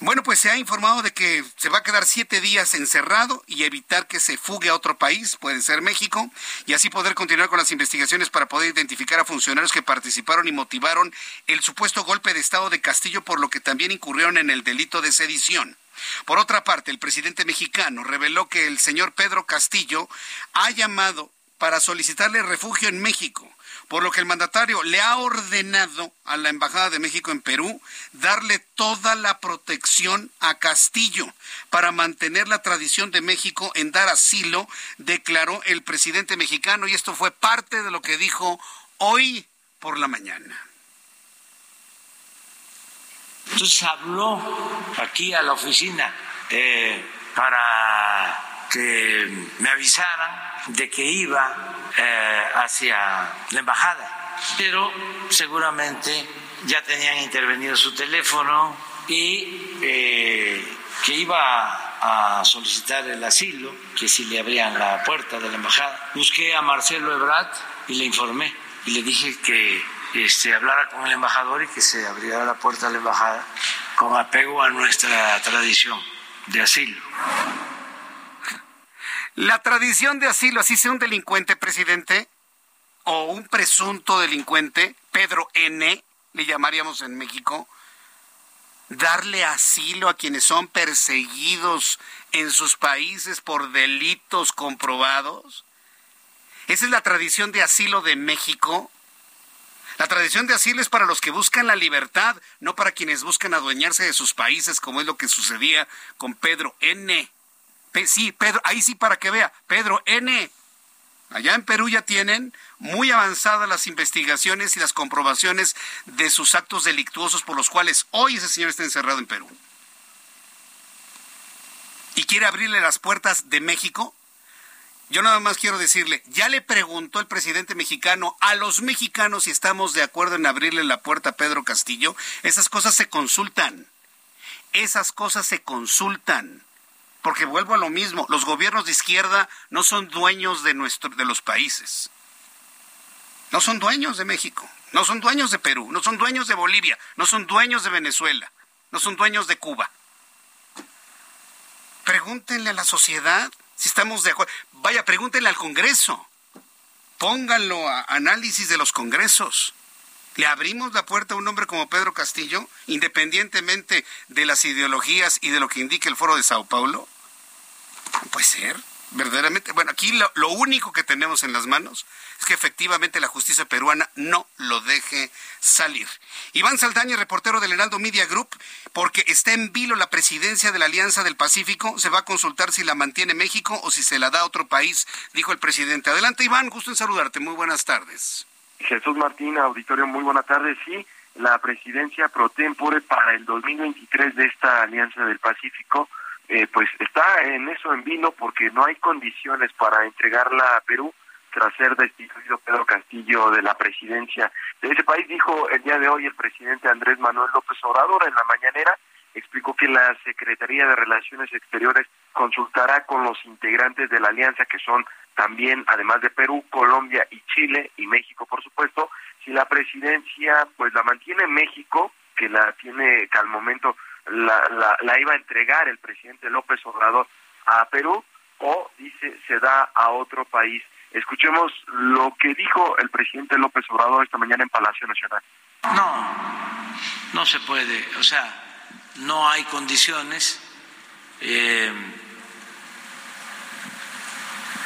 Speaker 6: Bueno, pues se ha informado de que se va a quedar siete días encerrado y evitar que se fugue a otro país, puede ser México, y así poder continuar con las investigaciones para poder identificar a funcionarios que participaron y motivaron el supuesto golpe de Estado de Castillo, por lo que también incurrieron en el delito de sedición. Por otra parte, el presidente mexicano reveló que el señor Pedro Castillo ha llamado para solicitarle refugio en México, por lo que el mandatario le ha ordenado a la Embajada de México en Perú darle toda la protección a Castillo para mantener la tradición de México en dar asilo, declaró el presidente mexicano, y esto fue parte de lo que dijo hoy por la mañana.
Speaker 11: Entonces habló aquí a la oficina eh, para que me avisaran de que iba eh, hacia la embajada, pero seguramente ya tenían intervenido su teléfono y eh, que iba a solicitar el asilo, que si le abrían la puerta de la embajada. Busqué a Marcelo Ebrat y le informé y le dije que este, hablara con el embajador y que se abriera la puerta de la embajada con apego a nuestra tradición de asilo.
Speaker 6: La tradición de asilo, así sea un delincuente, presidente, o un presunto delincuente, Pedro N., le llamaríamos en México, darle asilo a quienes son perseguidos en sus países por delitos comprobados. Esa es la tradición de asilo de México. La tradición de asilo es para los que buscan la libertad, no para quienes buscan adueñarse de sus países, como es lo que sucedía con Pedro N. sí, Pedro, ahí sí para que vea, Pedro N. Allá en Perú ya tienen muy avanzadas las investigaciones y las comprobaciones de sus actos delictuosos por los cuales hoy ese señor está encerrado en Perú. ¿Y quiere abrirle las puertas de México? Yo nada más quiero decirle, ya le preguntó el presidente mexicano a los mexicanos si estamos de acuerdo en abrirle la puerta a Pedro Castillo. Esas cosas se consultan. Esas cosas se consultan. Porque vuelvo a lo mismo, los gobiernos de izquierda no son dueños de nuestro de los países. No son dueños de México, no son dueños de Perú, no son dueños de Bolivia, no son dueños de Venezuela, no son dueños de Cuba. Pregúntenle a la sociedad si estamos de acuerdo. Vaya, pregúntenle al Congreso. Pónganlo a análisis de los congresos. ¿Le abrimos la puerta a un hombre como Pedro Castillo, independientemente de las ideologías y de lo que indique el foro de Sao Paulo? Puede ser verdaderamente, bueno, aquí lo, único que tenemos en las manos es que efectivamente la justicia peruana no lo deje salir. Iván Saldaña, reportero del Heraldo Media Group, porque está en vilo la presidencia de la Alianza del Pacífico, se va a consultar si la mantiene México o si se la da a otro país, dijo el presidente. Adelante, Iván, gusto en saludarte, muy buenas tardes.
Speaker 12: Jesús Martín, auditorio, muy buenas tardes. Sí, la presidencia pro tempore para el 2023 de esta Alianza del Pacífico eh, pues está en eso en vino porque no hay condiciones para entregarla a Perú tras ser destituido Pedro Castillo de la presidencia de ese país, dijo el día de hoy el presidente Andrés Manuel López Obrador en la mañanera, explicó que la Secretaría de Relaciones Exteriores consultará con los integrantes de la alianza que son también, además de Perú, Colombia y Chile y México, por supuesto, si la presidencia pues la mantiene México, que la tiene que al momento la, la, iba a entregar el presidente López Obrador a Perú o dice se da a otro país. Escuchemos lo que dijo el presidente López Obrador esta mañana en Palacio Nacional.
Speaker 11: No, no se puede, o sea, no hay condiciones eh,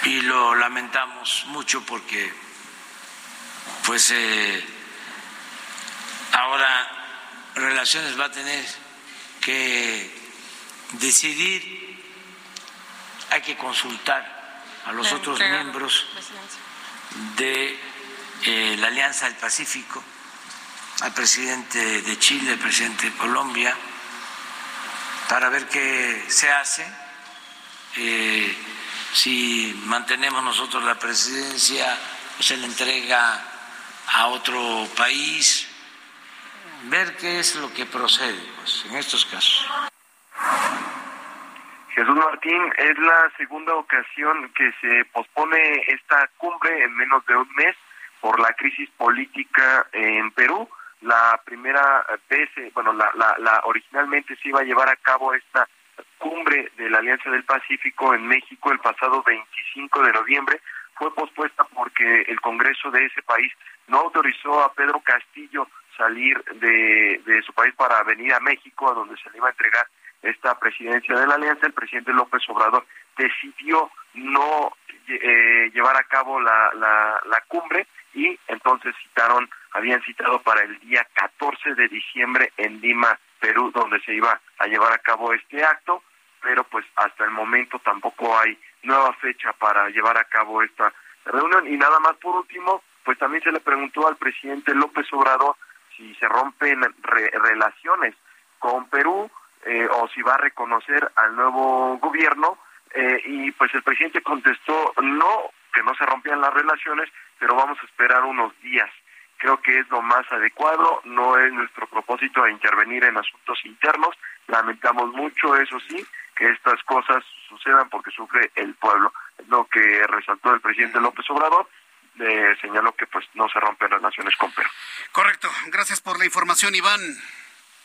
Speaker 11: y lo lamentamos mucho porque pues eh, ahora relaciones va a tener que decidir, hay que consultar a los otros miembros de eh, la Alianza del Pacífico, al presidente de Chile, al presidente de Colombia, para ver qué se hace, eh, si mantenemos nosotros la presidencia o se le entrega a otro país ver qué es lo que procede pues, en estos casos.
Speaker 12: Jesús Martín, es la segunda ocasión que se pospone esta cumbre en menos de un mes por la crisis política en Perú. La primera vez, eh, bueno, la, la, originalmente se iba a llevar a cabo esta cumbre de la Alianza del Pacífico en México el pasado 25 de noviembre, fue pospuesta porque el Congreso de ese país no autorizó a Pedro Castillo salir de, de su país para venir a México, a donde se le iba a entregar esta presidencia de la alianza, el presidente López Obrador decidió no eh, llevar a cabo la, la, la, cumbre y entonces citaron, habían citado para el día 14 de diciembre en Lima, Perú, donde se iba a llevar a cabo este acto, pero pues hasta el momento tampoco hay nueva fecha para llevar a cabo esta reunión. Y nada más por último, pues también se le preguntó al presidente López Obrador si se rompen relaciones con Perú eh, o si va a reconocer al nuevo gobierno eh, y pues el presidente contestó no que no se rompían las relaciones pero vamos a esperar unos días. Creo que es lo más adecuado no es nuestro propósito intervenir en asuntos internos. Lamentamos mucho eso sí que estas cosas sucedan porque sufre el pueblo. Es lo que resaltó el presidente López Obrador eh, señaló que pues no se rompen relaciones con Perú.
Speaker 6: Correcto. Gracias por la información, Iván.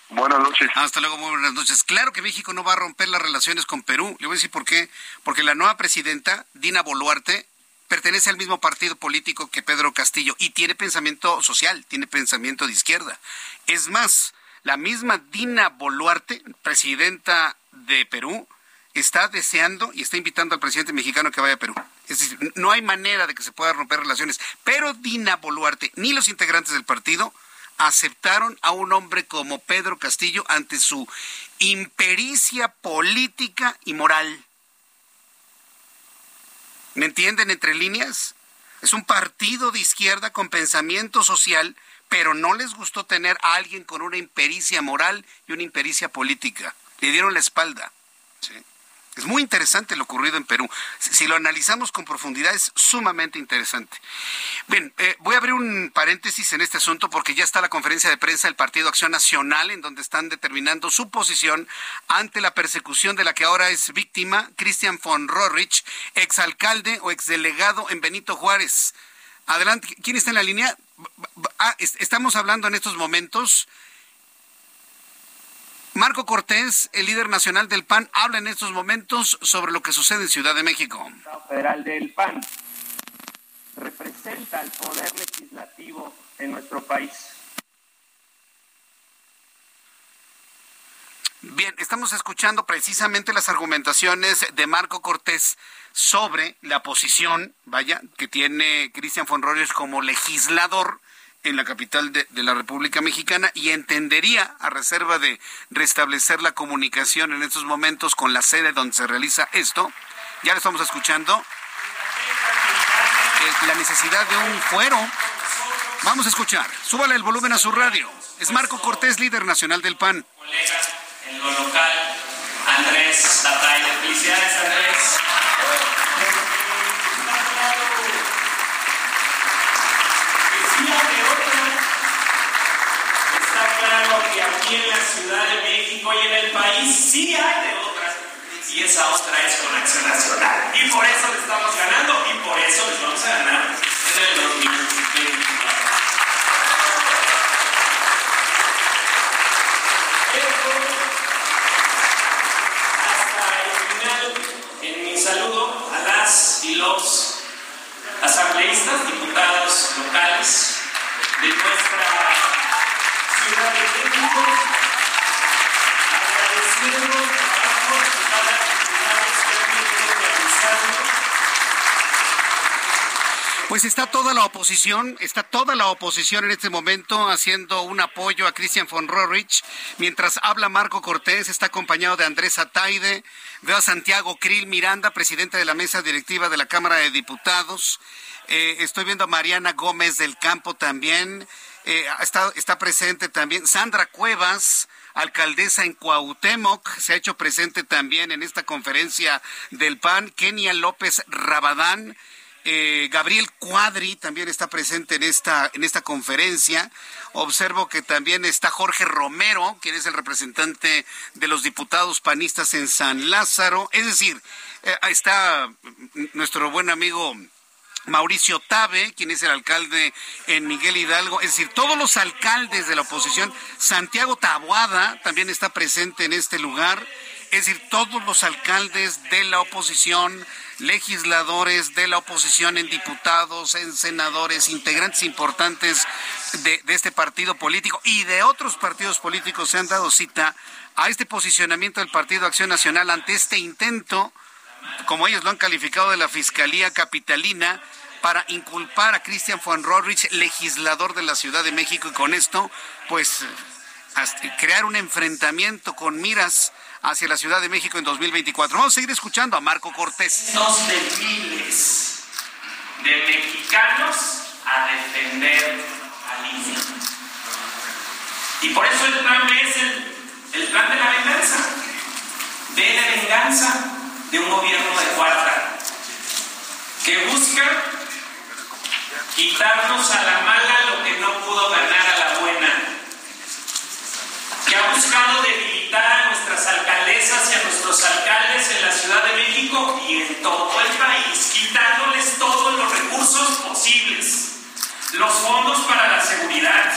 Speaker 12: Buenas noches.
Speaker 6: Hasta luego, muy buenas noches. Claro que México no va a romper las relaciones con Perú. Le voy a decir por qué. Porque la nueva presidenta, Dina Boluarte, pertenece al mismo partido político que Pedro Castillo y tiene pensamiento social, tiene pensamiento de izquierda. Es más, la misma Dina Boluarte, presidenta de Perú, está deseando y está invitando al presidente mexicano que vaya a Perú. Es decir, no hay manera de que se puedan romper relaciones. Pero Dina Boluarte ni los integrantes del partido aceptaron a un hombre como Pedro Castillo ante su impericia política y moral. ¿Me entienden entre líneas? Es un partido de izquierda con pensamiento social, pero no les gustó tener a alguien con una impericia moral y una impericia política. Le dieron la espalda. ¿sí? Es muy interesante lo ocurrido en Perú. Si lo analizamos con profundidad es sumamente interesante. Bien, eh, voy a abrir un paréntesis en este asunto porque ya está la conferencia de prensa del Partido Acción Nacional en donde están determinando su posición ante la persecución de la que ahora es víctima Christian von Rorrich, exalcalde o exdelegado en Benito Juárez. Adelante, ¿quién está en la línea? Ah, estamos hablando en estos momentos Marco Cortés, el líder nacional del PAN, habla en estos momentos sobre lo que sucede en Ciudad de México.
Speaker 13: Federal del PAN representa el poder legislativo en nuestro país.
Speaker 6: Bien, estamos escuchando precisamente las argumentaciones de Marco Cortés sobre la posición, vaya, que tiene Cristian Fonrores como legislador en la capital de, la República Mexicana y entendería, a reserva de restablecer la comunicación en estos momentos con la sede donde se realiza esto, ya lo estamos escuchando, la necesidad de un fuero. Vamos a escuchar, súbale el volumen a su radio. Es Marco Cortés, líder nacional del PAN
Speaker 3: en lo local, Andrés. Felicidades, Andrés. Está claro que aquí en la Ciudad de México y en el país sí hay de otras. Y esa otra es con Acción Nacional. Y por eso le estamos ganando y por eso les vamos a ganar en el 2024. saludo a las y los asambleístas, diputados locales de nuestra
Speaker 6: Pues está toda la oposición, está toda la oposición en este momento haciendo un apoyo a Christian von Rorich. Mientras habla Marco Cortés, está acompañado de Andrés Ataide. Veo a Santiago Krill Miranda, presidente de la mesa directiva de la Cámara de Diputados. Eh, estoy viendo a Mariana Gómez del Campo también. Eh, está, está presente también Sandra Cuevas, alcaldesa en Cuauhtémoc, se ha hecho presente también en esta conferencia del PAN. Kenia López Rabadán eh, Gabriel Cuadri también está presente en esta, en esta conferencia. Observo que también está Jorge Romero, quien es el representante de los diputados panistas en San Lázaro. Es decir, eh, está nuestro buen amigo Mauricio Tabe, quien es el alcalde en Miguel Hidalgo, es decir, todos los alcaldes de la oposición, Santiago Taboada también está presente en este lugar, es decir, todos los alcaldes de la oposición, legisladores de la oposición en diputados, en senadores, integrantes importantes de, este partido político y de otros partidos políticos se han dado cita a este posicionamiento del Partido Acción Nacional ante este intento, como ellos lo han calificado, de la Fiscalía Capitalina para inculpar a Christian von Rohrich, legislador de la Ciudad de México, y con esto, pues, crear un enfrentamiento con miras hacia la Ciudad de México en 2024. Vamos a seguir escuchando a Marco Cortés.
Speaker 3: Dos de miles de mexicanos a defender al INE. Y por eso el plan es el, plan de la venganza. De venganza de un gobierno de cuarta que busca quitarnos a la mala lo que no pudo ganar a la buena que ha buscado debilitar a nuestras alcaldesas y a nuestros alcaldes en la Ciudad de México y en todo el país, quitándoles todos los recursos posibles, los fondos para la seguridad.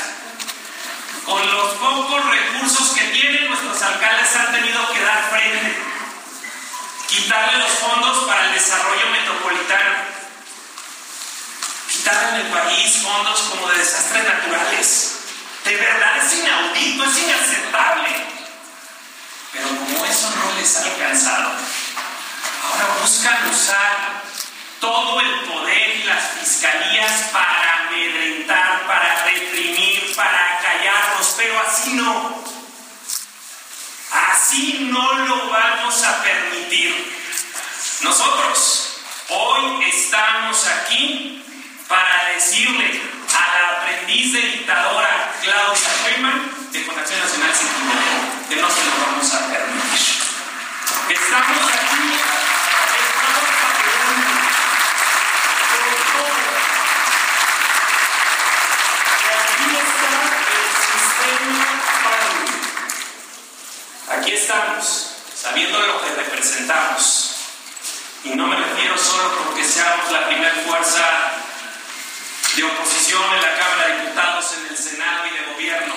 Speaker 3: Con los pocos recursos que tienen, nuestros alcaldes han tenido que dar frente, quitarle los fondos para el desarrollo metropolitano, quitarle en país fondos como de desastres naturales de verdad es inaudito, es inaceptable. Pero como eso no les ha alcanzado, ahora buscan usar todo el poder y las fiscalías para amedrentar, para reprimir, para callarnos, pero así no. Así no lo vamos a permitir. Nosotros hoy estamos aquí para decirle a la aprendiz de dictadora Claudia Sheinbaum de Conexión Nacional equivocó, que no se lo vamos a permitir. Estamos aquí, estamos apoyando por todo. Y aquí está el sistema PAN. Aquí estamos, sabiendo lo que representamos. Y no me refiero solo porque seamos la primera fuerza de oposición en la Cámara de Diputados, en el Senado y de Gobierno.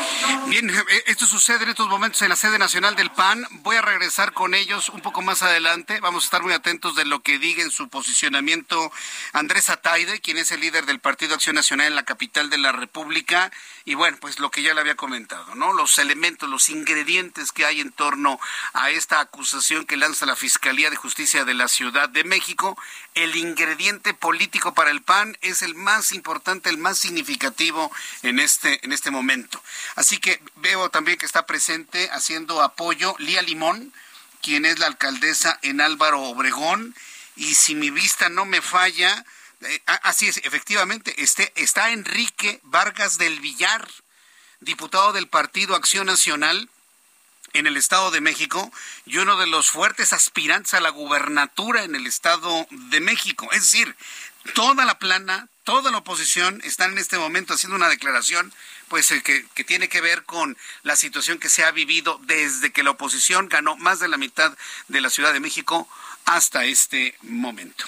Speaker 6: Bien, eh, esto sucede en estos momentos en la sede nacional del PAN. Voy a regresar con ellos un poco más adelante. Vamos a estar muy atentos de lo que diga en su posicionamiento Andrés Ataide, quien es el líder del Partido Acción Nacional en la capital de la República. Y bueno, pues lo que ya le había comentado, ¿no? Los elementos, los ingredientes que hay en torno a esta acusación que lanza la Fiscalía de Justicia de la Ciudad de México. El ingrediente político para el PAN es el más importante, el más significativo en este, en este momento. Así que veo también que está presente haciendo apoyo Lía Limón, quien es la alcaldesa en Álvaro Obregón, y si mi vista no me falla, eh, así es, efectivamente, este, está Enrique Vargas del Villar, diputado del Partido Acción Nacional en el Estado de México y uno de los fuertes aspirantes a la gubernatura en el Estado de México. Es decir, toda la plana, toda la oposición están en este momento haciendo una declaración pues eh, que, que, tiene que ver con la situación que se ha vivido desde que la oposición ganó más de la mitad de la Ciudad de México hasta este momento.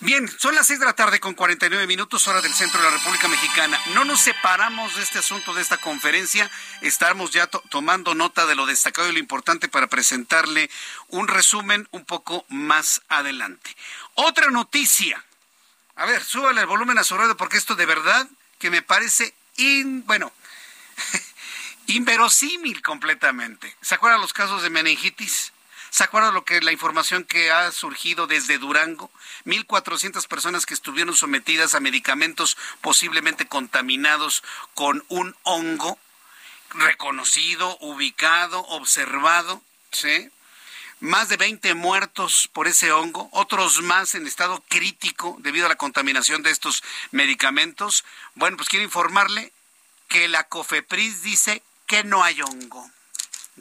Speaker 6: Bien, son las seis de la tarde con 49 minutos hora del centro de la República Mexicana. No nos separamos de este asunto, de esta conferencia. Estamos ya tomando nota de lo destacado y lo importante para presentarle un resumen un poco más adelante. Otra noticia. A ver, súbale el volumen a su radio porque esto de verdad que me parece bueno, inverosímil completamente. ¿Se acuerdan los casos de meningitis? ¿Se acuerdan lo que la información que ha surgido desde Durango? 1.400 personas que estuvieron sometidas a medicamentos posiblemente contaminados con un hongo reconocido, ubicado, observado, ¿sí? Más de 20 muertos por ese hongo, otros más en estado crítico debido a la contaminación de estos medicamentos. Bueno, pues quiero informarle que la COFEPRIS dice que no hay hongo.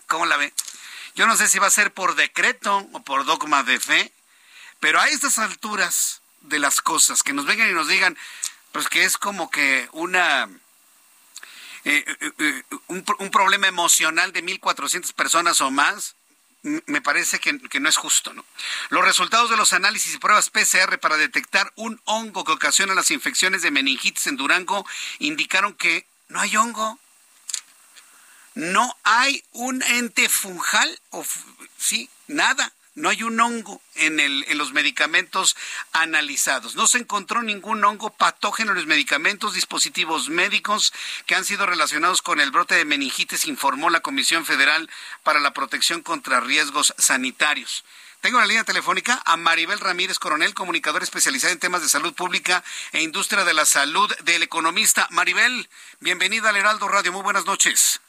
Speaker 6: ¿Cómo la ve? Yo no sé si va a ser por decreto o por dogma de fe, pero a estas alturas de las cosas, que nos vengan y nos digan, pues que es como que una... Eh, eh, eh, un, problema emocional de 1.400 personas o más, me parece que, que, no es justo. ¿no? Los resultados de los análisis y pruebas PCR para detectar un hongo que ocasiona las infecciones de meningitis en Durango indicaron que no hay hongo no hay un ente fungal, o, sí, nada. No hay un hongo en, el, en los medicamentos analizados. No se encontró ningún hongo patógeno en los medicamentos, dispositivos médicos que han sido relacionados con el brote de meningitis, informó la Comisión Federal para la Protección contra Riesgos Sanitarios. Tengo la línea telefónica a Maribel Ramírez Coronel, comunicador especializada en temas de salud pública e industria de la salud del economista. Maribel, bienvenida al Heraldo Radio. Muy buenas noches.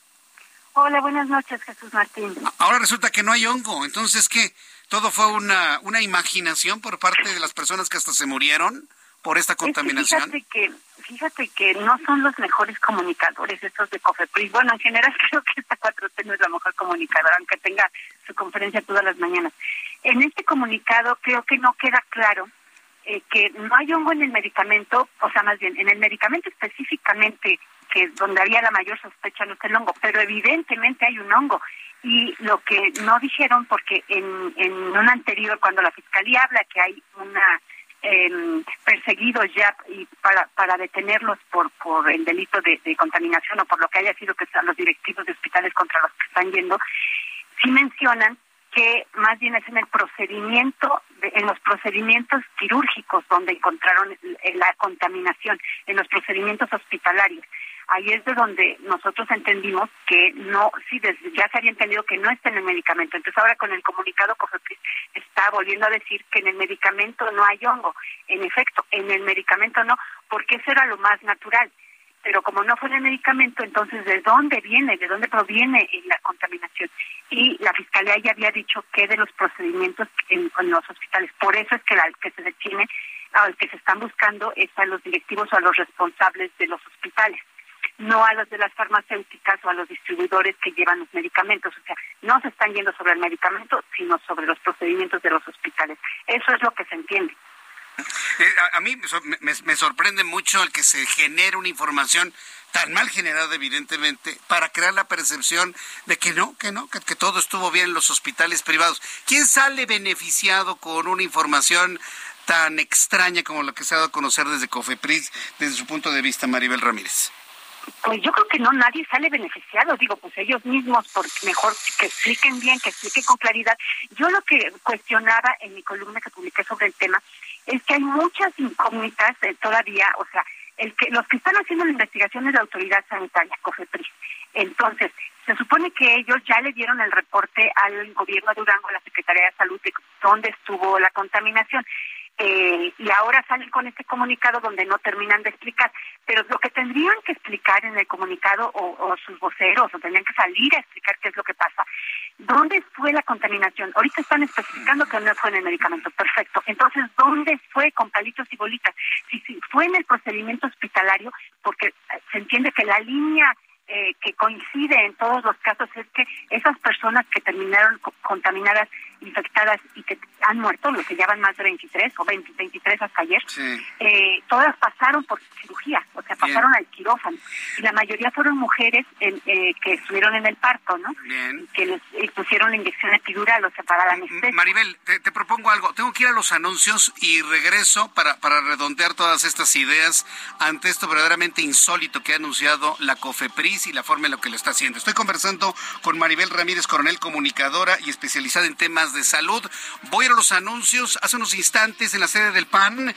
Speaker 14: Hola, buenas noches, Jesús Martín.
Speaker 6: Ahora resulta que no hay hongo, entonces ¿qué? ¿Todo fue una, una imaginación por parte de las personas que hasta se murieron por esta contaminación?
Speaker 14: fíjate, que, fíjate que no son los mejores comunicadores estos de COFEPRIS. Bueno, en general creo que esta 4T no es la mejor comunicadora, aunque tenga su conferencia todas las mañanas. En este comunicado creo que no queda claro eh, que no hay hongo en el medicamento, o sea, más bien, en el medicamento específicamente que donde había la mayor sospecha no es el hongo, pero evidentemente hay un hongo. Y lo que no dijeron, porque en, en un anterior, cuando la fiscalía habla que hay una eh, perseguidos ya y para, para detenerlos por, por el delito de, de, contaminación o por lo que haya sido que sean los directivos de hospitales contra los que están yendo, sí mencionan que más bien es en el procedimiento, en los procedimientos quirúrgicos donde encontraron la contaminación, en los procedimientos hospitalarios ahí es de donde nosotros entendimos que no, sí, desde, ya se había entendido que no está en el medicamento. Entonces ahora con el comunicado COFEPRIS está volviendo a decir que en el medicamento no hay hongo. En efecto, en el medicamento no, porque eso era lo más natural. Pero como no fue el medicamento, entonces ¿de dónde viene? ¿De dónde proviene la contaminación? Y la Fiscalía ya había dicho que de los procedimientos en, en los hospitales. Por eso es que, la, que se detiene, al que se están buscando es a los directivos o a los responsables de los hospitales no a los de las farmacéuticas o a los distribuidores que llevan los medicamentos. O sea, no se están yendo sobre el medicamento, sino sobre los procedimientos de los hospitales. Eso es lo que se entiende.
Speaker 6: Eh, a, mí me, sorprende mucho el que se genere una información tan mal generada, evidentemente, para crear la percepción de que no, que no, que, todo estuvo bien en los hospitales privados. ¿Quién sale beneficiado con una información tan extraña como la que se ha dado a conocer desde COFEPRIS, desde su punto de vista, Maribel Ramírez?
Speaker 14: pues yo creo que no nadie sale beneficiado, digo, pues ellos mismos, por mejor que expliquen bien, que expliquen con claridad. Yo lo que cuestionaba en mi columna que publiqué sobre el tema es que hay muchas incógnitas eh, todavía, o sea, el que los que están haciendo la investigación es la autoridad sanitaria, COFEPRIS. Entonces, se supone que ellos ya le dieron el reporte al gobierno de Durango, a la Secretaría de Salud, de dónde estuvo la contaminación. Eh, y ahora salen con este comunicado donde no terminan de explicar. Pero lo que tendrían que explicar en el comunicado o, sus voceros, o tendrían que salir a explicar qué es lo que pasa, ¿dónde fue la contaminación? Ahorita están especificando que no fue en el medicamento, perfecto. Entonces, ¿dónde fue con palitos y bolitas? Si, si fue en el procedimiento hospitalario, porque eh, se entiende que la línea eh, que coincide en todos los casos es que esas personas que terminaron contaminadas infectadas y que han muerto, lo que ya van más de 23 o 20, 23 hasta ayer, eh, todas pasaron por cirugía, o sea, pasaron al quirófano. Y la mayoría fueron mujeres eh, que estuvieron en el parto, ¿no? Que les eh, pusieron la inyección epidural, o sea, para la anestesia.
Speaker 6: Maribel, te, te, propongo algo. Tengo que ir a los anuncios y regreso para, para redondear todas estas ideas ante esto verdaderamente insólito que ha anunciado la COFEPRIS y la forma en la que lo está haciendo. Estoy conversando con Maribel Ramírez, coronel comunicadora y especializada en temas de salud. Voy a los anuncios. Hace unos instantes en la sede del PAN,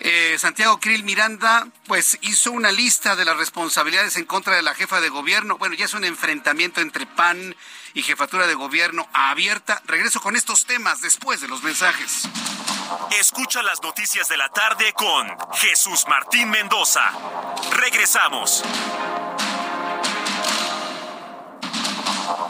Speaker 6: eh, Santiago Krill Miranda, pues hizo una lista de las responsabilidades en contra de la jefa de gobierno. Bueno, ya es un enfrentamiento entre PAN y jefatura de gobierno abierta. Regreso con estos temas después de los mensajes.
Speaker 10: Escucha las noticias de la tarde con Jesús Martín Mendoza. Regresamos.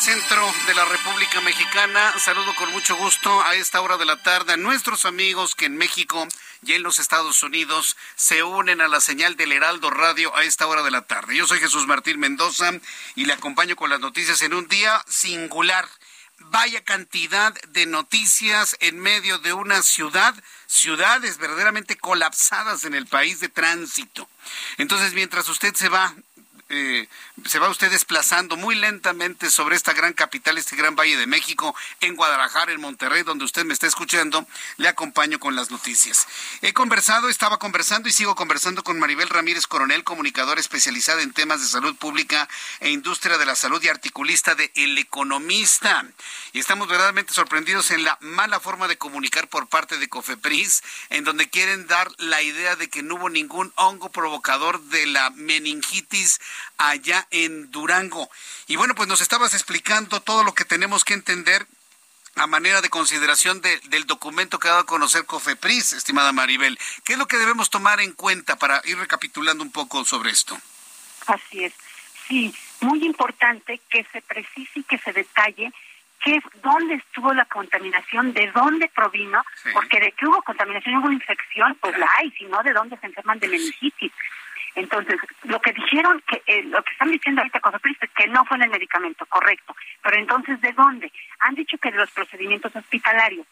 Speaker 6: Centro de la República Mexicana. Saludo con mucho gusto a esta hora de la tarde a nuestros amigos que en México y en los Estados Unidos se unen a la señal del Heraldo Radio a esta hora de la tarde. Yo soy Jesús Martín Mendoza y le acompaño con las noticias en un día singular. Vaya cantidad de noticias en medio de una ciudad, ciudades verdaderamente colapsadas en el país de tránsito. Entonces, mientras usted se va eh, se va usted desplazando muy lentamente sobre esta gran capital, este gran Valle de México, en Guadalajara, en Monterrey, donde usted me está escuchando, le acompaño con las noticias. He conversado, estaba conversando y sigo conversando con Maribel Ramírez Coronel, comunicadora especializada en temas de salud pública e industria de la salud y articulista de El Economista. Y estamos verdaderamente sorprendidos en la mala forma de comunicar por parte de Cofepris, en donde quieren dar la idea de que no hubo ningún hongo provocador de la meningitis allá en Durango. Y bueno, pues nos estabas explicando todo lo que tenemos que entender a manera de consideración del documento que ha dado a conocer COFEPRIS, estimada Maribel. ¿Qué es lo que debemos tomar en cuenta para ir recapitulando un poco sobre esto?
Speaker 14: Así es. Sí, muy importante que se precise y que se detalle qué, dónde estuvo la contaminación, de dónde provino, porque de que hubo contaminación, hubo infección, pues la hay, sino de dónde se enferman de meningitis. Entonces, lo que dijeron, que eh, lo que están diciendo ahorita Cofepris es que no fue en el medicamento, correcto. Pero entonces, ¿de dónde? Han dicho que de los procedimientos hospitalarios.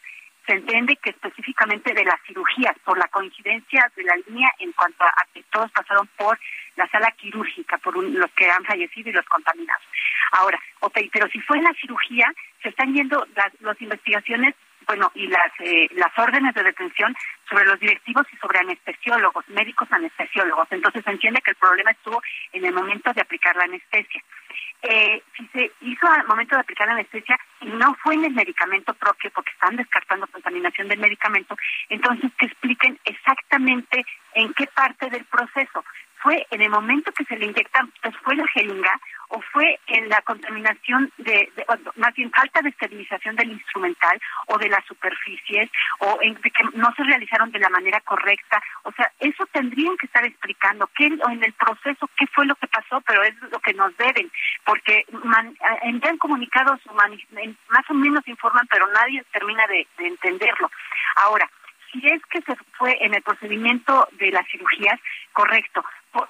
Speaker 14: Se entiende que específicamente de las cirugías, por la coincidencia de la línea en cuanto a, que todos pasaron por la sala quirúrgica, por los que han fallecido y los contaminados. Ahora, ok, pero si fue en la cirugía, se están yendo las, las investigaciones bueno, y las, eh, las órdenes de detención sobre los directivos y sobre anestesiólogos, médicos anestesiólogos. Entonces se entiende que el problema estuvo en el momento de aplicar la anestesia. Eh, si se hizo al momento de aplicar la anestesia y no fue en el medicamento propio porque están descartando contaminación del medicamento, entonces que expliquen exactamente en qué parte del proceso fue en el momento que se le inyectan, pues fue la jeringa o fue en la contaminación de, más bien falta de esterilización del instrumental o de las superficies o en que no se realizaron de la manera correcta. O sea, eso tendrían que estar explicando qué en el proceso qué fue lo que pasó, pero es lo que nos deben, porque man, envían comunicados, más o menos informan, pero nadie termina de entenderlo. Ahora, si es que se fue en el procedimiento de las cirugías, correcto.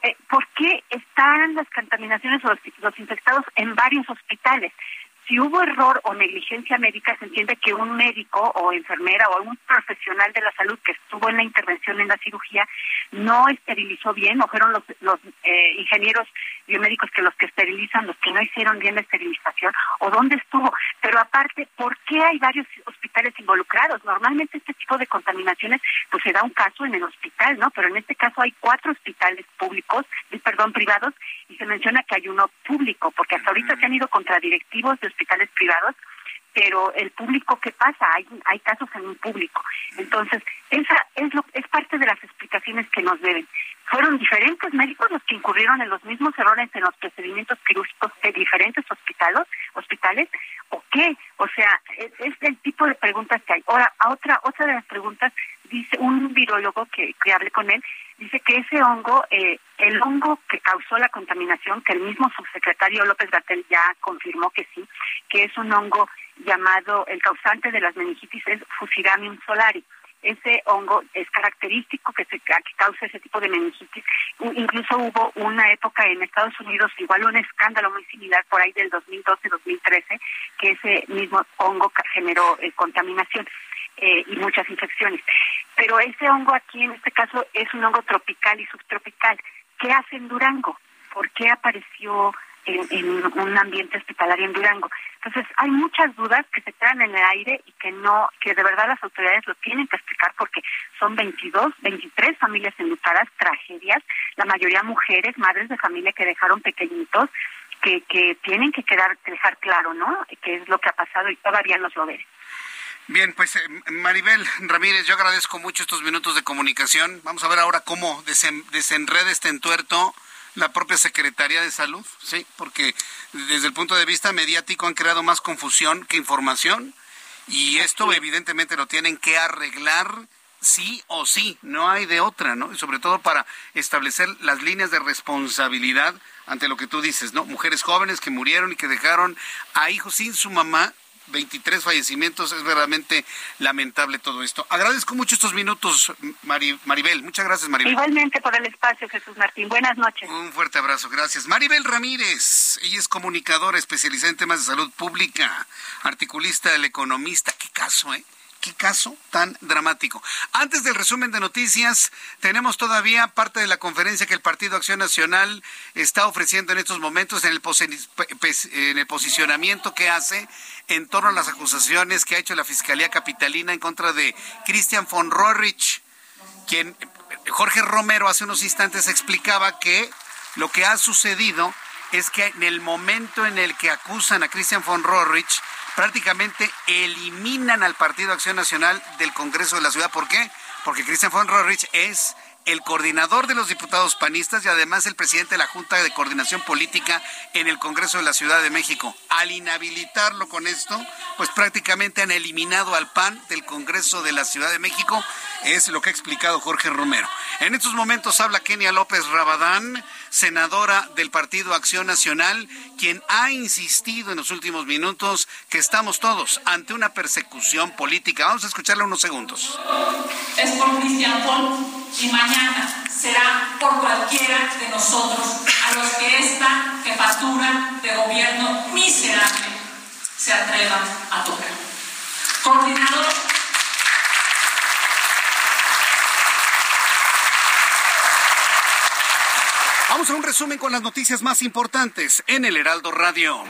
Speaker 14: Eh, ¿Por, qué están las contaminaciones o los, infectados en varios hospitales? si hubo error o negligencia médica, se entiende que un médico o enfermera o un profesional de la salud que estuvo en la intervención en la cirugía no esterilizó bien o fueron los, los eh, ingenieros biomédicos que los que esterilizan, los que no hicieron bien la esterilización o dónde estuvo. Pero aparte, ¿por qué hay varios hospitales involucrados? Normalmente este tipo de contaminaciones pues se da un caso en el hospital, ¿no? Pero en este caso hay cuatro hospitales públicos, perdón, privados y se menciona que hay uno público, porque hasta ahorita se han ido contra directivos de hospitales privados pero el público qué pasa hay hay casos en un público entonces esa es lo es parte de las explicaciones que nos deben fueron diferentes médicos los que incurrieron en los mismos errores en los procedimientos quirúrgicos de diferentes hospitales hospitales o qué o sea es, el tipo de preguntas que hay ahora otra otra de las preguntas dice un virólogo que, que hablé con él dice que ese hongo, eh, el hongo que causó la contaminación, que el mismo subsecretario López Gatel ya confirmó que sí, que es un hongo llamado, el causante de las meningitis es Fusidamium solari. Ese hongo es característico que, se, causa ese tipo de meningitis. Incluso hubo una época en Estados Unidos, igual un escándalo muy similar por ahí del 2012-2013, que ese mismo hongo generó eh, contaminación. Eh, y muchas infecciones. Pero ese hongo aquí, en este caso, es un hongo tropical y subtropical. ¿Qué hace en Durango? ¿Por qué apareció en, un ambiente hospitalario en Durango? Entonces, hay muchas dudas que se quedan en el aire y que no, que de verdad las autoridades lo tienen que explicar porque son 22, 23 familias enlutadas, tragedias, la mayoría mujeres, madres de familia que dejaron pequeñitos, que, que tienen que quedar, dejar claro, ¿no? Que es lo que ha pasado y todavía nos lo ven.
Speaker 6: Bien, pues eh, Maribel Ramírez, yo agradezco mucho estos minutos de comunicación. Vamos a ver ahora cómo desenreda este entuerto la propia Secretaría de Salud, sí, porque desde el punto de vista mediático han creado más confusión que información y esto evidentemente lo tienen que arreglar sí o sí, no hay de otra, ¿no? Y sobre todo para establecer las líneas de responsabilidad ante lo que tú dices, ¿no? Mujeres jóvenes que murieron y que dejaron a hijos sin su mamá 23 fallecimientos. Es verdaderamente lamentable todo esto. Agradezco mucho estos minutos, Maribel. Muchas gracias, Maribel.
Speaker 14: Igualmente por el espacio, Jesús Martín. Buenas noches.
Speaker 6: Un fuerte abrazo, gracias. Maribel Ramírez, ella es comunicadora especializada en temas de salud pública, articulista del economista. Qué caso, ¿eh? Qué caso tan dramático. Antes del resumen de noticias, tenemos todavía parte de la conferencia que el Partido Acción Nacional está ofreciendo en estos momentos en el, en el posicionamiento que hace en torno a las acusaciones que ha hecho la Fiscalía Capitalina en contra de Christian von Rohrich, quien Jorge Romero hace unos instantes explicaba que lo que ha sucedido es que en el momento en el que acusan a Christian von Rohrich, prácticamente eliminan al Partido Acción Nacional del Congreso de la Ciudad. ¿Por qué? Porque Christian von Rohrich es el coordinador de los diputados panistas y además el presidente de la Junta de Coordinación Política en el Congreso de la Ciudad de México. Al inhabilitarlo con esto, pues prácticamente han eliminado al PAN del Congreso de la Ciudad de México, es lo que ha explicado Jorge Romero. En estos momentos habla Kenia López Rabadán, senadora del Partido Acción Nacional, quien ha insistido en los últimos minutos que estamos todos ante una persecución política. Vamos a escucharla unos segundos.
Speaker 15: Es por y mañana será por cualquiera de nosotros a los que esta jefatura de gobierno miserable se atreva a tocar. Coordinador.
Speaker 6: Vamos a un resumen con las noticias más importantes en el Heraldo Radio.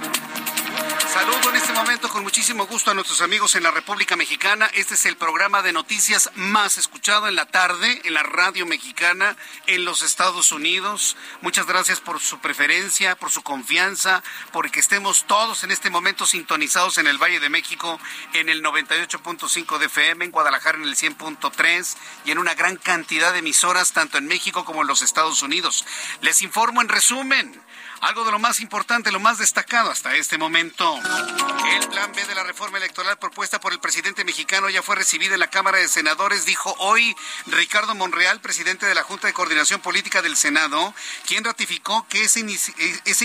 Speaker 6: Saludo en este momento con muchísimo gusto a nuestros amigos en la República Mexicana. Este es el programa de noticias más escuchado en la tarde en la radio mexicana en los Estados Unidos. Muchas gracias por su preferencia, por su confianza, porque estemos todos en este momento sintonizados en el Valle de México en el 98.5 de FM, en Guadalajara en el 100.3 y en una gran cantidad de emisoras tanto en México como en los Estados Unidos. Les informo en resumen algo de lo más importante, lo más destacado hasta este momento. El plan B de la reforma electoral propuesta por el presidente mexicano ya fue recibida en la Cámara de Senadores, dijo hoy Ricardo Monreal, presidente de la Junta de Coordinación Política del Senado, quien ratificó que esa,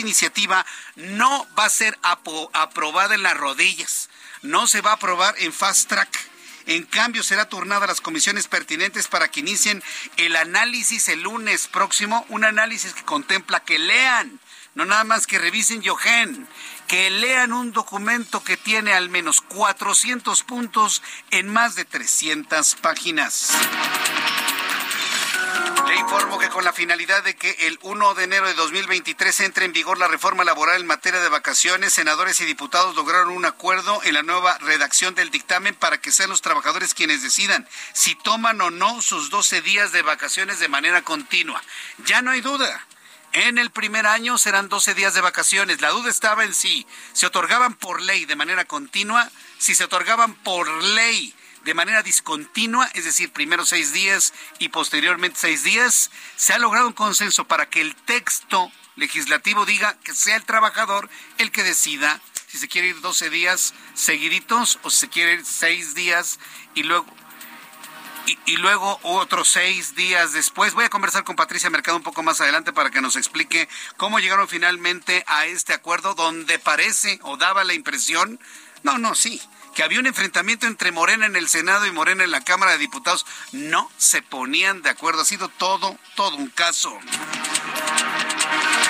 Speaker 6: iniciativa no va a ser aprobada en las rodillas, no se va a aprobar en fast track. En cambio, será turnada a las comisiones pertinentes para que inicien el análisis el lunes próximo, un análisis que contempla que lean no nada más que revisen Yogen, que lean un documento que tiene al menos 400 puntos en más de 300 páginas. Le informo que con la finalidad de que el 1 de enero de 2023 entre en vigor la reforma laboral en materia de vacaciones, senadores y diputados lograron un acuerdo en la nueva redacción del dictamen para que sean los trabajadores quienes decidan si toman o no sus 12 días de vacaciones de manera continua. Ya no hay duda. En el primer año serán 12 días de vacaciones. La duda estaba en si se otorgaban por ley de manera continua, si se otorgaban por ley de manera discontinua, es decir, primero seis días y posteriormente seis días, se ha logrado un consenso para que el texto legislativo diga que sea el trabajador el que decida si se quiere ir 12 días seguiditos o si se quiere ir seis días y luego y, luego otros seis días después. Voy a conversar con Patricia Mercado un poco más adelante para que nos explique cómo llegaron finalmente a este acuerdo donde parece o daba la impresión, no, no, sí, que había un enfrentamiento entre Morena en el Senado y Morena en la Cámara de Diputados. No se ponían de acuerdo. Ha sido todo, todo un caso.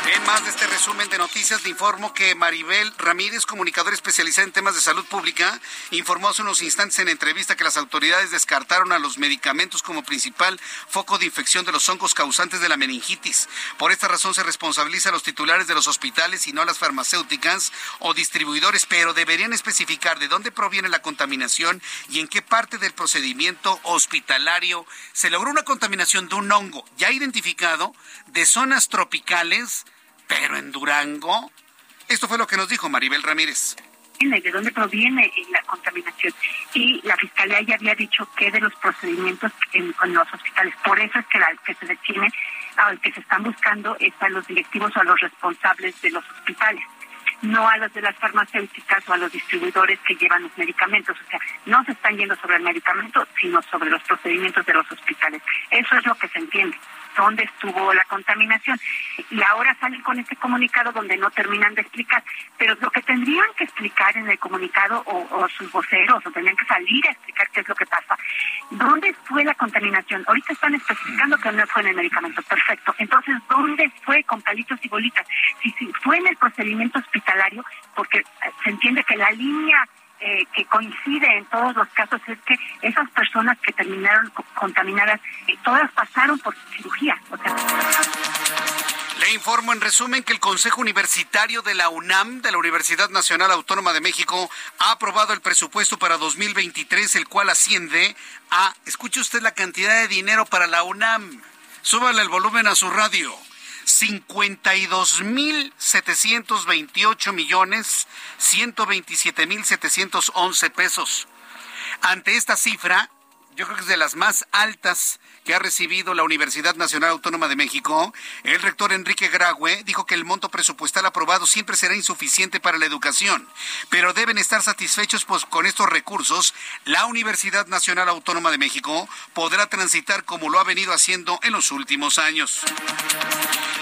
Speaker 6: En más de este resumen de noticias, le informo que Maribel Ramírez, comunicadora especializada en temas de salud pública, informó hace unos instantes en entrevista que las autoridades descartaron a los medicamentos como principal foco de infección de los hongos causantes de la meningitis. Por esta razón se responsabiliza a los titulares de los hospitales y no a las farmacéuticas o distribuidores, pero deberían especificar de dónde proviene la contaminación y en qué parte del procedimiento hospitalario se logró una contaminación de un hongo ya identificado de zonas tropicales pero en Durango, esto fue lo que nos dijo Maribel Ramírez
Speaker 14: de dónde proviene la contaminación. Y la Fiscalía ya había dicho que de los procedimientos en, los hospitales. Por eso es que, la, que se detiene, al que se están buscando es a los directivos o a los responsables de los hospitales no a los de las farmacéuticas o a los distribuidores que llevan los medicamentos. O sea, no se están yendo sobre el medicamento, sino sobre los procedimientos de los hospitales. Eso es lo que se entiende dónde estuvo la contaminación. Y ahora salen con este comunicado donde no terminan de explicar. Pero lo que tendrían que explicar en el comunicado, o, sus voceros, o tendrían que salir a explicar qué es lo que pasa. ¿Dónde fue la contaminación? Ahorita están especificando que no fue en el medicamento. Perfecto. Entonces, ¿dónde fue con palitos y bolitas? Si, si fue en el procedimiento hospitalario, porque eh, se entiende que la línea eh, que coincide en todos los casos es que esas personas que terminaron contaminadas, eh, todas pasaron por cirugía.
Speaker 6: Le informo en resumen que el Consejo Universitario de la UNAM, de la Universidad Nacional Autónoma de México, ha aprobado el presupuesto para 2023, el cual asciende a, escuche usted la cantidad de dinero para la UNAM. Súbale el volumen a su radio. 52.728 millones 127.711 pesos. Ante esta cifra, yo creo que es de las más altas que ha recibido la Universidad Nacional Autónoma de México, el rector Enrique Graue dijo que el monto presupuestal aprobado siempre será insuficiente para la educación, pero deben estar satisfechos pues con estos recursos. La Universidad Nacional Autónoma de México podrá transitar como lo ha venido haciendo en los últimos años.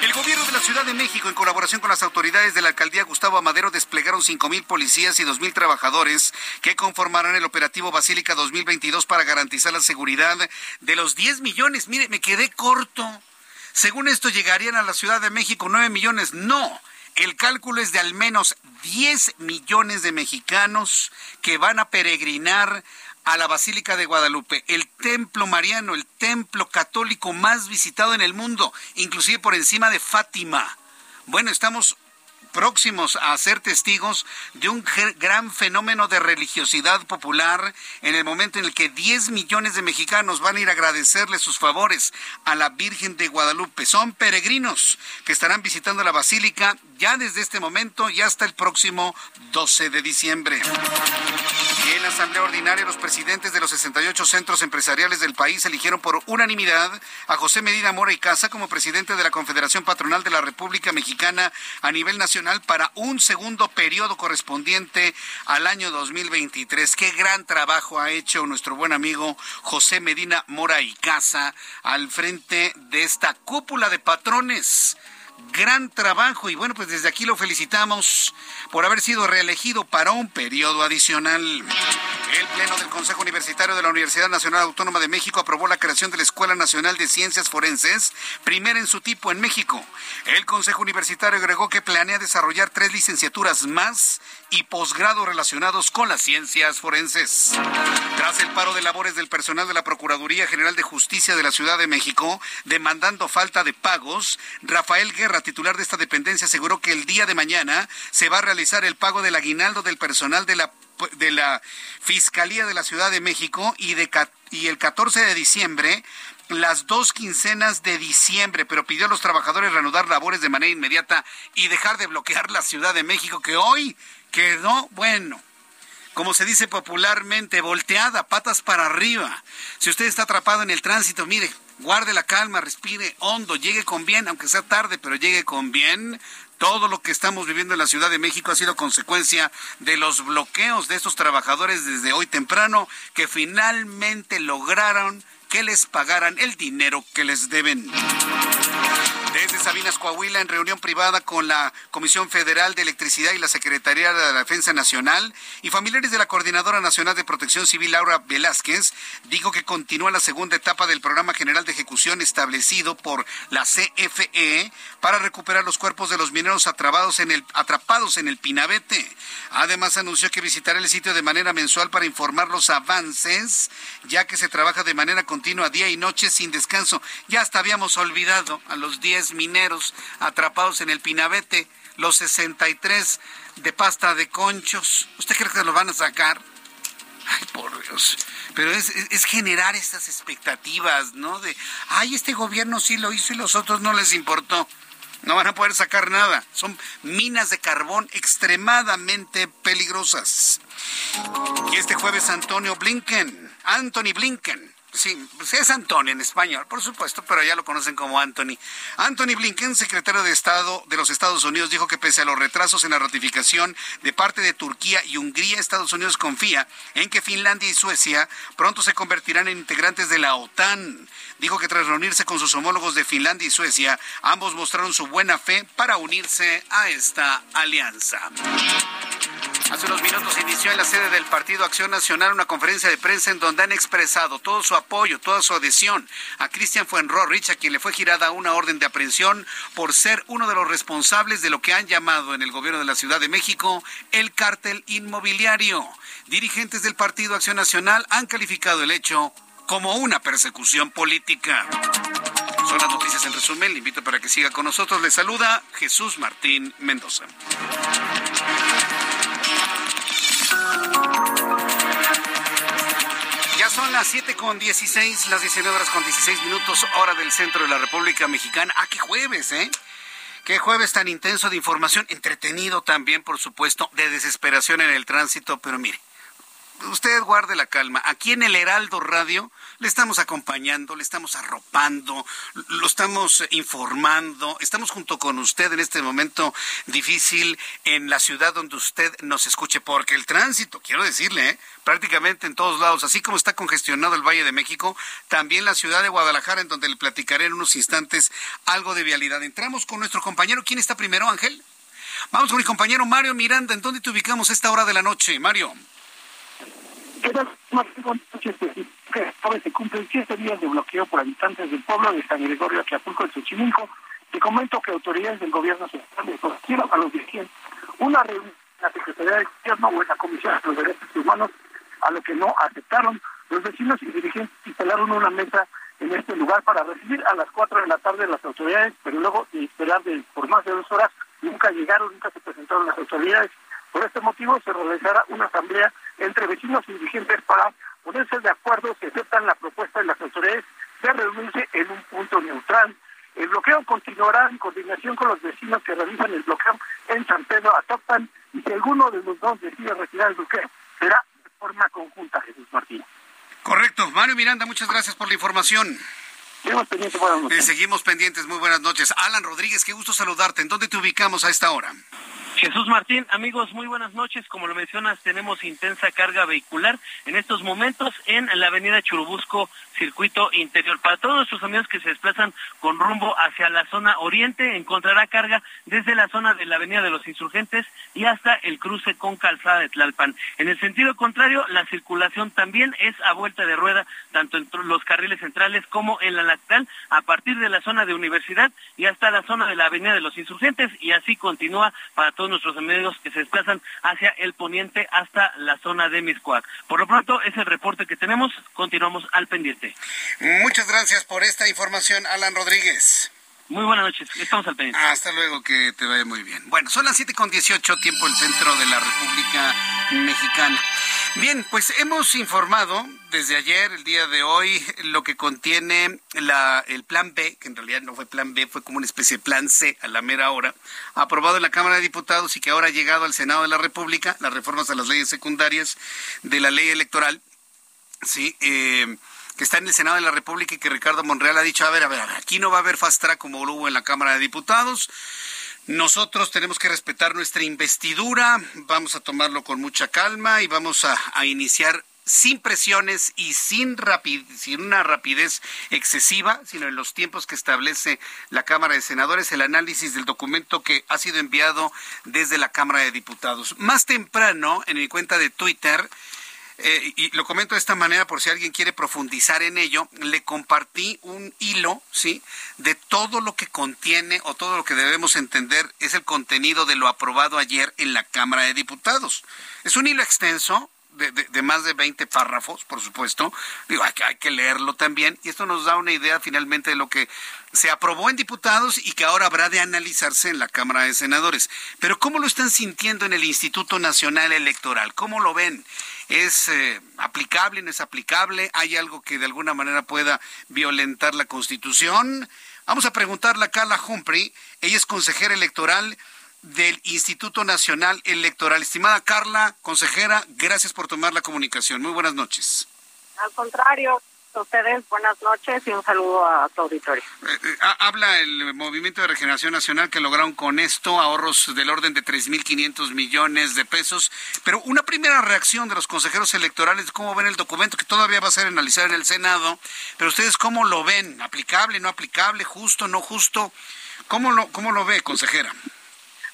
Speaker 6: El gobierno de la Ciudad de México, en colaboración con las autoridades de la alcaldía Gustavo Amadero, desplegaron 5.000 policías y 2.000 trabajadores que conformarán el operativo Basílica 2022 para garantizar la seguridad de los 10 millones. Mire, me quedé corto. Según esto, llegarían a la Ciudad de México 9 millones. No. El cálculo es de al menos 10 millones de mexicanos que van a peregrinar a la Basílica de Guadalupe, el templo mariano, el templo católico más visitado en el mundo, inclusive por encima de Fátima. Bueno, estamos próximos a ser testigos de un gran fenómeno de religiosidad popular en el momento en el que 10 millones de mexicanos van a ir a agradecerle sus favores a la Virgen de Guadalupe. Son peregrinos que estarán visitando la basílica ya desde este momento y hasta el próximo 12 de diciembre. en la Asamblea Ordinaria, los presidentes de los 68 centros empresariales del país eligieron por unanimidad a José Medina Mora y Casa como presidente de la Confederación Patronal de la República Mexicana a nivel nacional para un segundo periodo correspondiente al año 2023. Qué gran trabajo ha hecho nuestro buen amigo José Medina Mora y Casa al frente de esta cúpula de patrones gran trabajo y bueno, pues desde aquí lo felicitamos por haber sido reelegido para un periodo adicional. El Pleno del Consejo Universitario de la Universidad Nacional Autónoma de México aprobó la creación de la Escuela Nacional de Ciencias Forenses, primera en su tipo en México. El Consejo Universitario agregó que planea desarrollar tres licenciaturas más y posgrado relacionados con las ciencias forenses. Tras el paro de labores del personal de la Procuraduría General de Justicia de la Ciudad de México, demandando falta de pagos, Rafael Guerra, titular de esta dependencia, aseguró que el día de mañana se va a realizar el pago del aguinaldo del personal de la de la Fiscalía de la Ciudad de México y, de, y el 14 de diciembre las dos quincenas de diciembre, pero pidió a los trabajadores reanudar labores de manera inmediata y dejar de bloquear la Ciudad de México, que hoy quedó, bueno, como se dice popularmente, volteada, patas para arriba. Si usted está atrapado en el tránsito, mire, guarde la calma, respire hondo, llegue con bien, aunque sea tarde, pero llegue con bien. Todo lo que estamos viviendo en la Ciudad de México ha sido consecuencia de los bloqueos de estos trabajadores desde hoy temprano que finalmente lograron que les pagaran el dinero que les deben. Desde Sabinas, Coahuila, en reunión privada con la Comisión Federal de Electricidad y la Secretaría de la Defensa Nacional y familiares de la Coordinadora Nacional de Protección Civil, Laura Velázquez, dijo que continúa la segunda etapa del Programa General de Ejecución establecido por la CFE para recuperar los cuerpos de los mineros atrapados en el, atrapados Pinabete. Además, anunció que visitará el sitio de manera mensual para informar los avances, ya que se trabaja de manera continua día y noche sin descanso. Ya hasta habíamos olvidado a los 10 mineros atrapados en el Pinabete, los 63 de pasta de conchos. ¿Usted cree que lo van a sacar? Ay, por Dios. Pero es, es, generar estas expectativas, ¿no? De, ay, este gobierno sí lo hizo y los otros no les importó. No van a poder sacar nada. Son minas de carbón extremadamente peligrosas. Y este jueves Antonio Blinken, Anthony Blinken, Sí, pues es Antonio en español, por supuesto, pero ya lo conocen como Anthony. Anthony Blinken, secretario de Estado de los Estados Unidos, dijo que pese a los retrasos en la ratificación de parte de Turquía y Hungría, Estados Unidos confía en que Finlandia y Suecia pronto se convertirán en integrantes de la OTAN. Dijo que tras reunirse con sus homólogos de Finlandia y Suecia, ambos mostraron su buena fe para unirse a esta alianza. Hace unos minutos inició en la sede del Partido Acción Nacional una conferencia de prensa en donde han expresado todo su apoyo, toda su adhesión a Cristian Fuenrorrich, a quien le fue girada una orden de aprehensión por ser uno de los responsables de lo que han llamado en el gobierno de la Ciudad de México el cártel inmobiliario. Dirigentes del Partido Acción Nacional han calificado el hecho como una persecución política. Son las noticias en resumen. Le invito para que siga con nosotros. Le saluda Jesús Martín Mendoza. Las 7 con 16, las 19 horas con 16 minutos, hora del centro de la República Mexicana. Ah, qué jueves, ¿eh? Qué jueves tan intenso de información, entretenido también, por supuesto, de desesperación en el tránsito, pero mire, usted guarde la calma. Aquí en el Heraldo Radio le estamos acompañando, le estamos arropando, lo estamos informando, estamos junto con usted en este momento difícil en la ciudad donde usted nos escuche, porque el tránsito, quiero decirle, ¿eh? prácticamente en todos lados, así como está congestionado el Valle de México, también la ciudad de Guadalajara, en donde le platicaré en unos instantes algo de vialidad. Entramos con nuestro compañero. ¿Quién está primero, Ángel? Vamos con mi compañero Mario Miranda. ¿En dónde te ubicamos a esta hora de la noche, Mario?
Speaker 2: ¿Qué tal? Se cumplen siete días de bloqueo por habitantes del pueblo de San Gregorio, Acapulco, en Xochimilco. Te comento que autoridades del gobierno central le ofrecieron a los dirigentes una reunión en la Secretaría de Gobierno o en la Comisión de los Derechos Humanos, a lo que no aceptaron. Los vecinos y dirigentes instalaron una mesa en este lugar para recibir a las cuatro de la tarde las autoridades, pero luego de esperar de, por más de dos horas, nunca llegaron, nunca se presentaron las autoridades. Por este motivo se realizará una asamblea entre vecinos y dirigentes para ponerse de acuerdo si aceptan la propuesta de las autoridades de reunirse en un punto neutral. El bloqueo continuará en coordinación con los vecinos que realizan el bloqueo en San Pedro Atocpan y si alguno de los dos decide retirar el bloqueo, será de forma conjunta, Jesús Martín.
Speaker 6: Correcto. Mario Miranda, muchas gracias por la información.
Speaker 2: Seguimos pendientes, buenas noches.
Speaker 6: Eh, seguimos pendientes, muy buenas noches. Alan Rodríguez, qué gusto saludarte. ¿En dónde te ubicamos a esta hora?
Speaker 4: Jesús Martín, amigos, muy buenas noches. Como lo mencionas, tenemos intensa carga vehicular en estos momentos en la avenida Churubusco, circuito interior. Para todos nuestros amigos que se desplazan con rumbo hacia la zona oriente, encontrará carga desde la zona de la avenida de los insurgentes y hasta el cruce con calzada de Tlalpan. En el sentido contrario, la circulación también es a vuelta de rueda, tanto en los carriles centrales como en la lateral, a partir de la zona de universidad y hasta la zona de la avenida de los insurgentes, y así continúa para todos nuestros amigos que se desplazan hacia el poniente hasta la zona de Miscuac. Por lo pronto, es el reporte que tenemos. Continuamos al pendiente.
Speaker 6: Muchas gracias por esta información, Alan Rodríguez.
Speaker 4: Muy buenas noches, estamos al pendiente.
Speaker 6: Hasta luego, que te vaya muy bien. Bueno, son las 7 con 18, tiempo el centro de la República Mexicana. Bien, pues hemos informado desde ayer, el día de hoy, lo que contiene la, el plan B, que en realidad no fue plan B, fue como una especie de plan C a la mera hora, aprobado en la Cámara de Diputados y que ahora ha llegado al Senado de la República, las reformas a las leyes secundarias de la ley electoral. Sí, eh, que está en el Senado de la República y que Ricardo Monreal ha dicho, a ver, a ver, a ver, aquí no va a haber fast track como lo hubo en la Cámara de Diputados. Nosotros tenemos que respetar nuestra investidura, vamos a tomarlo con mucha calma y vamos a, iniciar sin presiones y sin, sin una rapidez excesiva, sino en los tiempos que establece la Cámara de Senadores, el análisis del documento que ha sido enviado desde la Cámara de Diputados. Más temprano, en mi cuenta de Twitter, eh, y lo comento de esta manera por si alguien quiere profundizar en ello, le compartí un hilo, ¿sí? De todo lo que contiene o todo lo que debemos entender es el contenido de lo aprobado ayer en la Cámara de Diputados. Es un hilo extenso, de, más de 20 párrafos, por supuesto. Digo, hay, hay, que leerlo también. Y esto nos da una idea finalmente de lo que se aprobó en diputados y que ahora habrá de analizarse en la Cámara de Senadores. Pero ¿cómo lo están sintiendo en el Instituto Nacional Electoral? ¿Cómo lo ven? ¿Es eh, aplicable, no es aplicable? ¿Hay algo que de alguna manera pueda violentar la Constitución? Vamos a preguntarle a Carla Humphrey. Ella es consejera electoral del Instituto Nacional Electoral. Estimada Carla, consejera, gracias por tomar la comunicación. Muy buenas noches.
Speaker 16: Al contrario, a ustedes buenas noches y un saludo a tu auditorio.
Speaker 6: Eh, eh, habla el Movimiento de Regeneración Nacional que lograron con esto ahorros del orden de 3.500 millones de pesos, pero una primera reacción de los consejeros electorales, ¿cómo ven el documento que todavía va a ser analizado en el Senado? Pero ustedes, ¿cómo lo ven? ¿Aplicable, no aplicable, justo, no justo? ¿Cómo lo, cómo lo ve, consejera?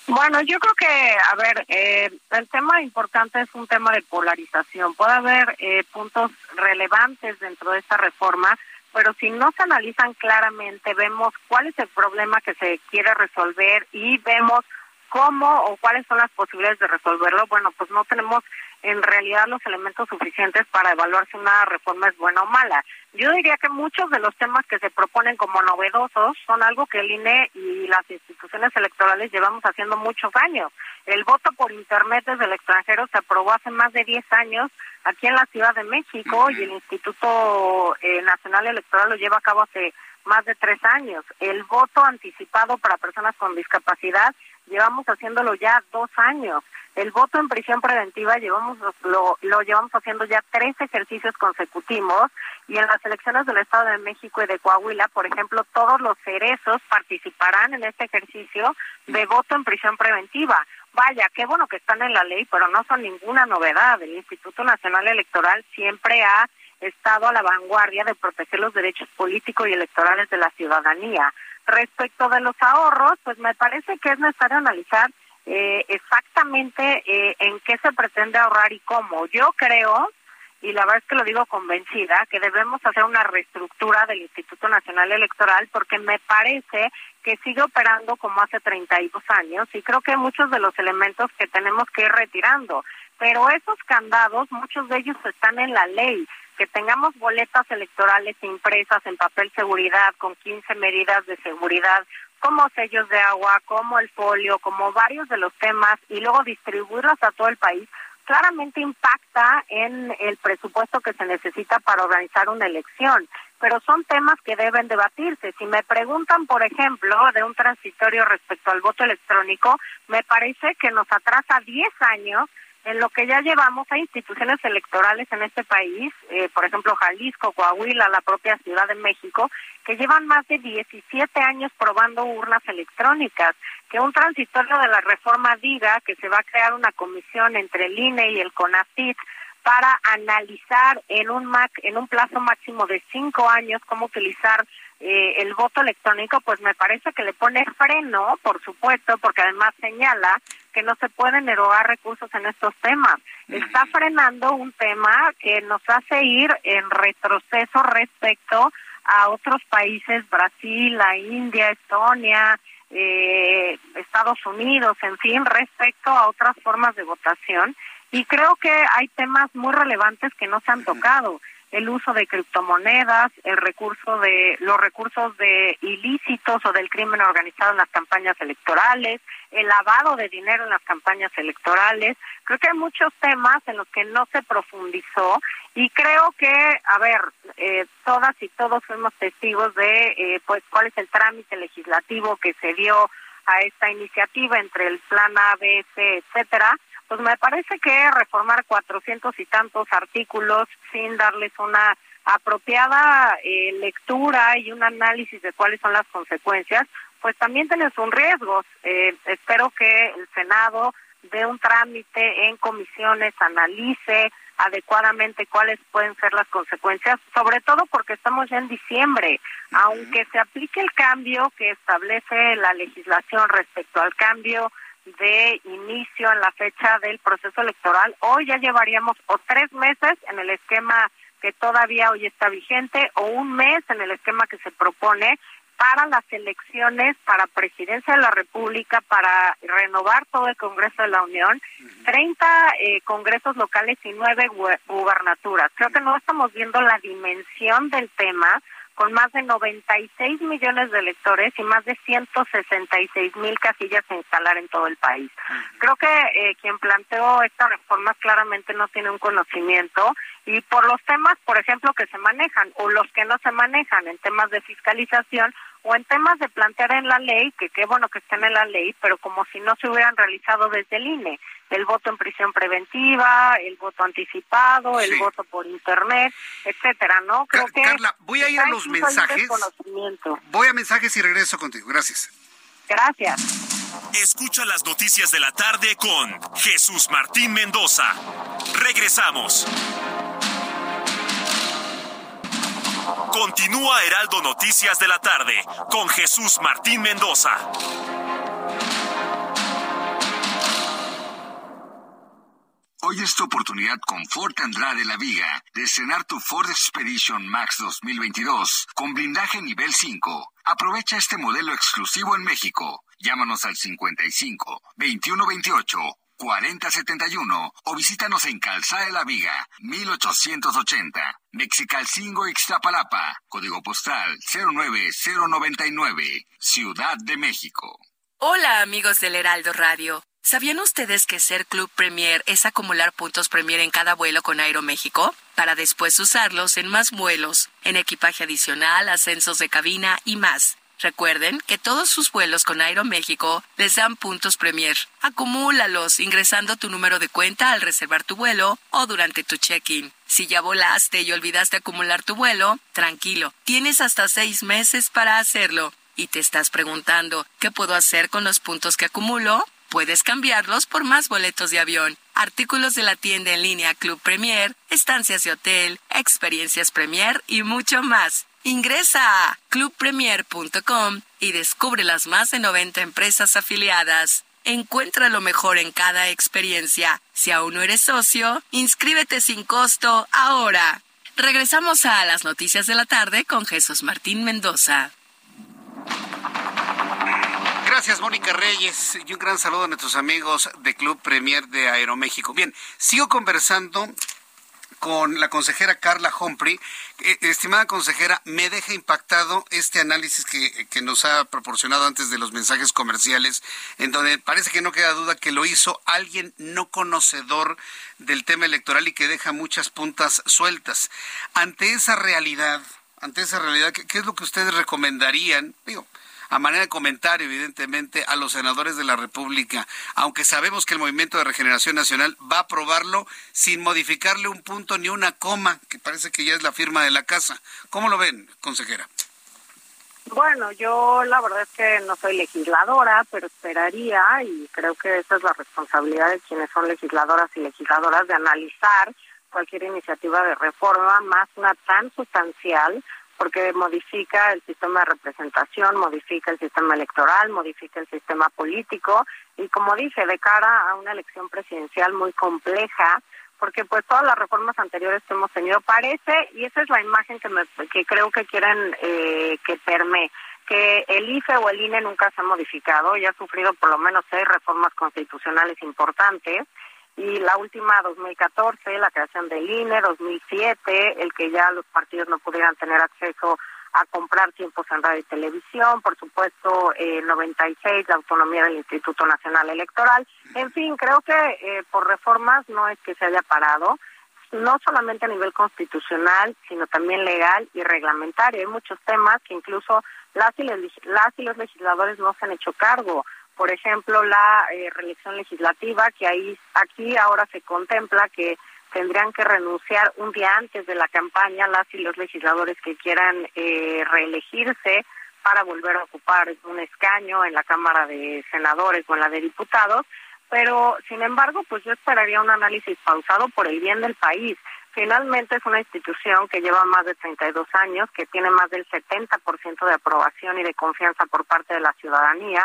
Speaker 16: Bueno, yo creo que, a ver, eh, el tema importante es un tema de polarización. Puede haber eh, puntos relevantes dentro de esta reforma, pero si no se analizan claramente, vemos cuál es el problema que se quiere resolver y vemos cómo o cuáles son las posibilidades de resolverlo, bueno, pues no tenemos en realidad los elementos suficientes para evaluar si una reforma es buena o mala. Yo diría que muchos de los temas que se proponen como novedosos son algo que el INE y las instituciones electorales llevamos haciendo muchos años. El voto por Internet desde el extranjero se aprobó hace más de 10 años aquí en la Ciudad de México y el Instituto eh, Nacional Electoral lo lleva a cabo hace más de tres años. El voto anticipado para personas con discapacidad llevamos haciéndolo ya dos años. El voto en prisión preventiva llevamos lo, lo llevamos haciendo ya tres ejercicios consecutivos y en las elecciones del Estado de México y de Coahuila, por ejemplo, todos los cerezos participarán en este ejercicio de voto en prisión preventiva. Vaya, qué bueno que están en la ley, pero no son ninguna novedad. El Instituto Nacional Electoral siempre ha estado a la vanguardia de proteger los derechos políticos y electorales de la ciudadanía. Respecto de los ahorros, pues me parece que es necesario analizar eh, exactamente eh, en qué se pretende ahorrar y cómo. Yo creo, y la verdad es que lo digo convencida, que debemos hacer una reestructura del Instituto Nacional Electoral porque me parece que sigue operando como hace 32 años y creo que muchos de los elementos que tenemos que ir retirando. Pero esos candados, muchos de ellos están en la ley que tengamos boletas electorales impresas en papel seguridad con 15 medidas de seguridad, como sellos de agua, como el folio, como varios de los temas, y luego distribuirlos a todo el país, claramente impacta en el presupuesto que se necesita para organizar una elección. Pero son temas que deben debatirse. Si me preguntan, por ejemplo, de un transitorio respecto al voto electrónico, me parece que nos atrasa 10 años en lo que ya llevamos hay instituciones electorales en este país, eh, por ejemplo Jalisco, Coahuila, la propia Ciudad de México, que llevan más de 17 años probando urnas electrónicas. Que un transitorio de la reforma diga que se va a crear una comisión entre el INE y el CONACYT para analizar en un mac, en un plazo máximo de cinco años cómo utilizar eh, el voto electrónico, pues me parece que le pone freno, por supuesto, porque además señala que no se pueden erogar recursos en estos temas. Está frenando un tema que nos hace ir en retroceso respecto a otros países, Brasil, la India, Estonia, eh, Estados Unidos, en fin, respecto a otras formas de votación. Y creo que hay temas muy relevantes que no se han tocado el uso de criptomonedas, el recurso de los recursos de ilícitos o del crimen organizado en las campañas electorales, el lavado de dinero en las campañas electorales. Creo que hay muchos temas en los que no se profundizó y creo que, a ver, eh, todas y todos fuimos testigos de eh, pues cuál es el trámite legislativo que se dio a esta iniciativa entre el plan ABC, etcétera pues me parece que reformar cuatrocientos y tantos artículos sin darles una apropiada eh, lectura y un análisis de cuáles son las consecuencias, pues también tienes un riesgo. Eh, espero que el Senado dé un trámite en comisiones, analice adecuadamente cuáles pueden ser las consecuencias, sobre todo porque estamos ya en diciembre. Aunque se aplique el cambio que establece la legislación respecto al cambio de inicio en la fecha del proceso electoral. Hoy ya llevaríamos o tres meses en el esquema que todavía hoy está vigente o un mes en el esquema que se propone para las elecciones para presidencia de la República, para renovar todo el Congreso de la Unión, 30 eh, congresos locales y nueve gubernaturas. Creo que no estamos viendo la dimensión del tema con más de 96 millones de electores y más de 166 mil casillas a instalar en todo el país. Creo que eh, quien planteó esta reforma claramente no tiene un conocimiento y por los temas, por ejemplo, que se manejan o los que no se manejan en temas de fiscalización o en temas de plantear en la ley, que qué bueno que estén en la ley, pero como si no se hubieran realizado desde el INE el voto en prisión preventiva, el voto anticipado, el voto por internet, etcétera, ¿no?
Speaker 6: Creo que Carla, voy a ir a los mensajes. Voy a mensajes y regreso contigo. Gracias.
Speaker 16: Gracias.
Speaker 10: Escucha las noticias de la tarde con Jesús Martín Mendoza. Regresamos. Continúa Heraldo Noticias de la tarde con Jesús Martín Mendoza.
Speaker 17: Hoy es tu oportunidad con Ford Andrade La Viga de cenar tu Ford Expedition Max 2022 con blindaje nivel 5. Aprovecha este modelo exclusivo en México. Llámanos al 55 2128 4071 o visítanos en Calzada de la Viga 1880, Mexicalcingo Ixtapalapa, código postal 09099, Ciudad de México.
Speaker 18: Hola amigos del Heraldo Radio. ¿Sabían ustedes que ser Club Premier es acumular puntos Premier en cada vuelo con Aeroméxico? Para después usarlos en más vuelos, en equipaje adicional, ascensos de cabina y más. Recuerden que todos sus vuelos con Aeroméxico les dan puntos Premier. Acumúlalos ingresando tu número de cuenta al reservar tu vuelo o durante tu check-in. Si ya volaste y olvidaste acumular tu vuelo, tranquilo, tienes hasta seis meses para hacerlo. ¿Y te estás preguntando qué puedo hacer con los puntos que acumulo? Puedes cambiarlos por más boletos de avión, artículos de la tienda en línea Club Premier, estancias de hotel, experiencias Premier y mucho más. Ingresa a clubpremier.com y descubre las más de 90 empresas afiliadas. Encuentra lo mejor en cada experiencia. Si aún no eres socio, inscríbete sin costo ahora. Regresamos a las noticias de la tarde con Jesús Martín Mendoza.
Speaker 6: Gracias, Mónica Reyes, y un gran saludo a nuestros amigos de Club Premier de Aeroméxico. Bien, sigo conversando con la consejera Carla Humphrey. Eh, estimada consejera, me deja impactado este análisis que, nos ha proporcionado antes de los mensajes comerciales, en donde parece que no queda duda que lo hizo alguien no conocedor del tema electoral y que deja muchas puntas sueltas. Ante esa realidad, ante esa realidad, ¿qué, qué es lo que ustedes recomendarían? Digo, a manera de comentario, evidentemente, a los senadores de la República, aunque sabemos que el Movimiento de Regeneración Nacional va a aprobarlo sin modificarle un punto ni una coma, que parece que ya es la firma de la casa. ¿Cómo lo ven, consejera?
Speaker 16: Bueno, yo la verdad es que no soy legisladora, pero esperaría, y creo que esa es la responsabilidad de quienes son legisladoras y legisladoras, de analizar cualquier iniciativa de reforma, más una tan sustancial, porque modifica el sistema de representación, modifica el sistema electoral, modifica el sistema político, y como dije, de cara a una elección presidencial muy compleja, porque pues todas las reformas anteriores que hemos tenido parece, y esa es la imagen que, me, que creo que quieren eh, que permee, que el IFE o el INE nunca se ha modificado y ha sufrido por lo menos seis reformas constitucionales importantes, y la última 2014, la creación del INE, 2007, el que ya los partidos no pudieran tener acceso a comprar tiempos en radio y televisión, por supuesto, eh, 96, la autonomía del Instituto Nacional Electoral. En fin, creo que eh, por reformas no es que se haya parado, no solamente a nivel constitucional, sino también legal y reglamentario. Hay muchos temas que incluso las y, las y los legisladores no se han hecho cargo. Por ejemplo, la eh, reelección legislativa, que ahí aquí ahora se contempla que tendrían que renunciar un día antes de la campaña las y los legisladores que quieran eh, reelegirse para volver a ocupar un escaño en la Cámara de Senadores o en la de Diputados, pero sin embargo, pues yo esperaría un análisis pausado por el bien del país. Finalmente es una institución que lleva más de 32 años, que tiene más del 70% de aprobación y de confianza por parte de la ciudadanía,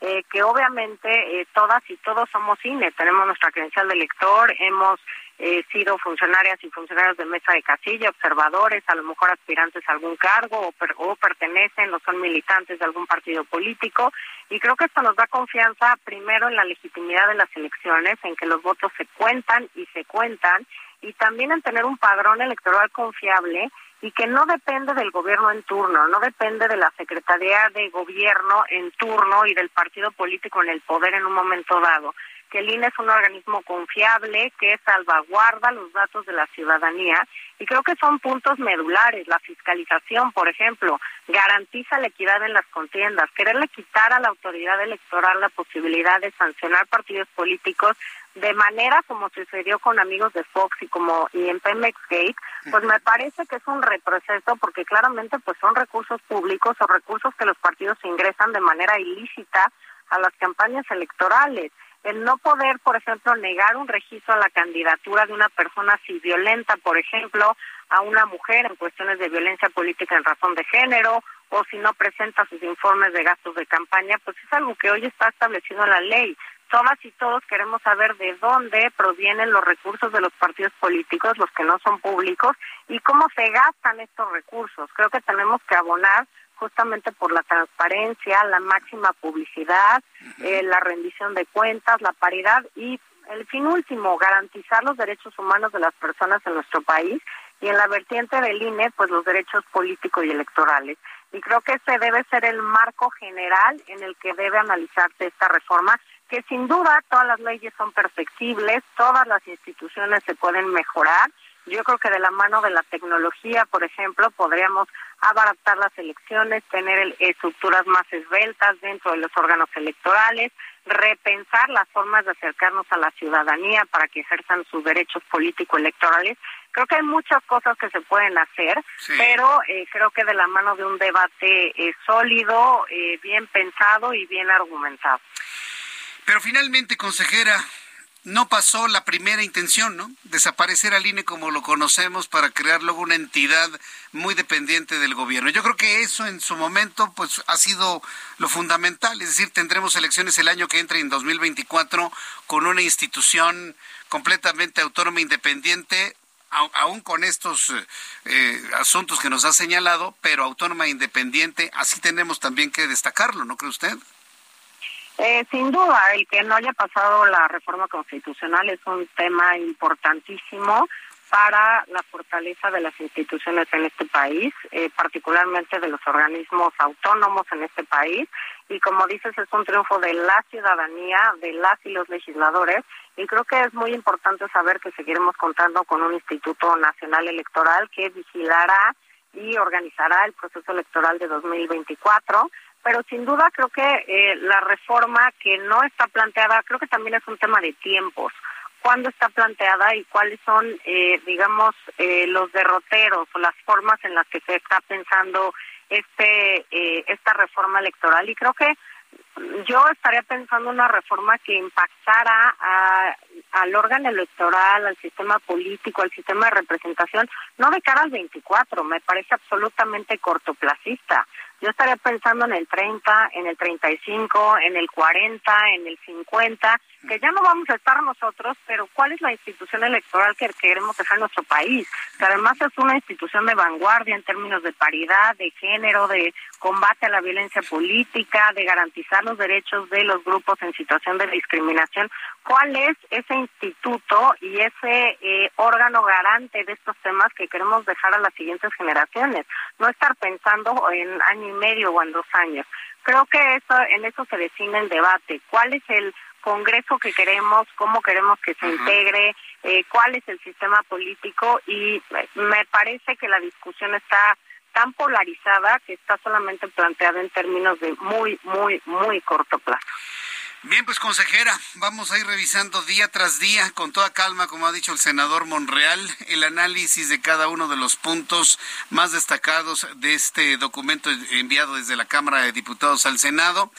Speaker 16: eh, que obviamente eh, todas y todos somos INE, tenemos nuestra credencial de elector, hemos eh, sido funcionarias y funcionarios de mesa de casilla, observadores, a lo mejor aspirantes a algún cargo o, pertenecen o son militantes de algún partido político. Y creo que esto nos da confianza primero en la legitimidad de las elecciones, en que los votos se cuentan y se cuentan, y también en tener un padrón electoral confiable y que no depende del gobierno en turno, no depende de la Secretaría de Gobierno en turno y del partido político en el poder en un momento dado que el INE es un organismo confiable que salvaguarda los datos de la ciudadanía y creo que son puntos medulares. La fiscalización, por ejemplo, garantiza la equidad en las contiendas. Quererle quitar a la autoridad electoral la posibilidad de sancionar partidos políticos de manera como sucedió con amigos de Fox y como y en Pemex Gate, pues me parece que es un retroceso porque claramente pues son recursos públicos o recursos que los partidos ingresan de manera ilícita a las campañas electorales el no poder, por ejemplo, negar un registro a la candidatura de una persona si violenta, por ejemplo, a una mujer en cuestiones de violencia política en razón de género o si no presenta sus informes de gastos de campaña, pues es algo que hoy está establecido en la ley. Todas y todos queremos saber de dónde provienen los recursos de los partidos políticos, los que no son públicos, y cómo se gastan estos recursos. Creo que tenemos que abonar justamente por la transparencia, la máxima publicidad, eh, la rendición de cuentas, la paridad y el fin último, garantizar los derechos humanos de las personas en nuestro país y en la vertiente del INE, pues los derechos políticos y electorales. Y creo que ese debe ser el marco general en el que debe analizarse esta reforma, que sin duda todas las leyes son perfectibles, todas las instituciones se pueden mejorar. Yo creo que de la mano de la tecnología, por ejemplo, podríamos abaratar las elecciones, tener estructuras más esbeltas dentro de los órganos electorales, repensar las formas de acercarnos a la ciudadanía para que ejerzan sus derechos político-electorales. Creo que hay muchas cosas que se pueden hacer, pero eh, creo que de la mano de un debate eh, sólido, eh, bien pensado y bien argumentado.
Speaker 6: Pero finalmente, consejera, no pasó la primera intención, ¿no? Desaparecer al INE como lo conocemos para crear luego una entidad muy dependiente del gobierno. Yo creo que eso en su momento pues ha sido lo fundamental, es decir, tendremos elecciones el año que entra en 2024 con una institución completamente autónoma e independiente aún con estos eh, asuntos que nos ha señalado, pero autónoma e independiente, así tenemos también que destacarlo, ¿no cree usted?
Speaker 16: Eh, sin duda, el que no haya pasado la reforma constitucional es un tema importantísimo para la fortaleza de las instituciones en este país, eh, particularmente de los organismos autónomos en este país. Y como dices, es un triunfo de la ciudadanía, de las y los legisladores. Y creo que es muy importante saber que seguiremos contando con un Instituto Nacional Electoral que vigilará y organizará el proceso electoral de 2024 pero sin duda creo que eh, la reforma que no está planteada, creo que también es un tema de tiempos. ¿Cuándo está planteada y cuáles son, eh, digamos, eh, los derroteros o las formas en las que se está pensando este esta reforma electoral? Y creo que yo estaría pensando una reforma que impactara al órgano electoral, al sistema político, al sistema de representación, no de cara al 24, me parece absolutamente cortoplacista. Yo estaría pensando en el 30, en el 35, en el 40, en el 50, que ya no vamos a estar nosotros, pero ¿cuál es la institución electoral que queremos dejar en nuestro país? Que además es una institución de vanguardia en términos de paridad, de género, de combate a la violencia política, de garantizar los derechos de los grupos en situación de discriminación. ¿Cuál es ese instituto y ese eh, órgano garante de estos temas que queremos dejar a las siguientes generaciones? No estar pensando en año y medio o en dos años. Creo que eso, en eso se define el debate. ¿Cuál es el Congreso que queremos? ¿Cómo queremos que se integre? Eh, ¿Cuál es el sistema político? Y me parece que la discusión está tan polarizada que está solamente planteada en términos de muy, muy, muy corto plazo.
Speaker 6: Bien, pues consejera, vamos a ir revisando día tras día con toda calma, como ha dicho el senador Monreal, el análisis de cada uno de los puntos más destacados de este documento enviado desde la Cámara de Diputados al Senado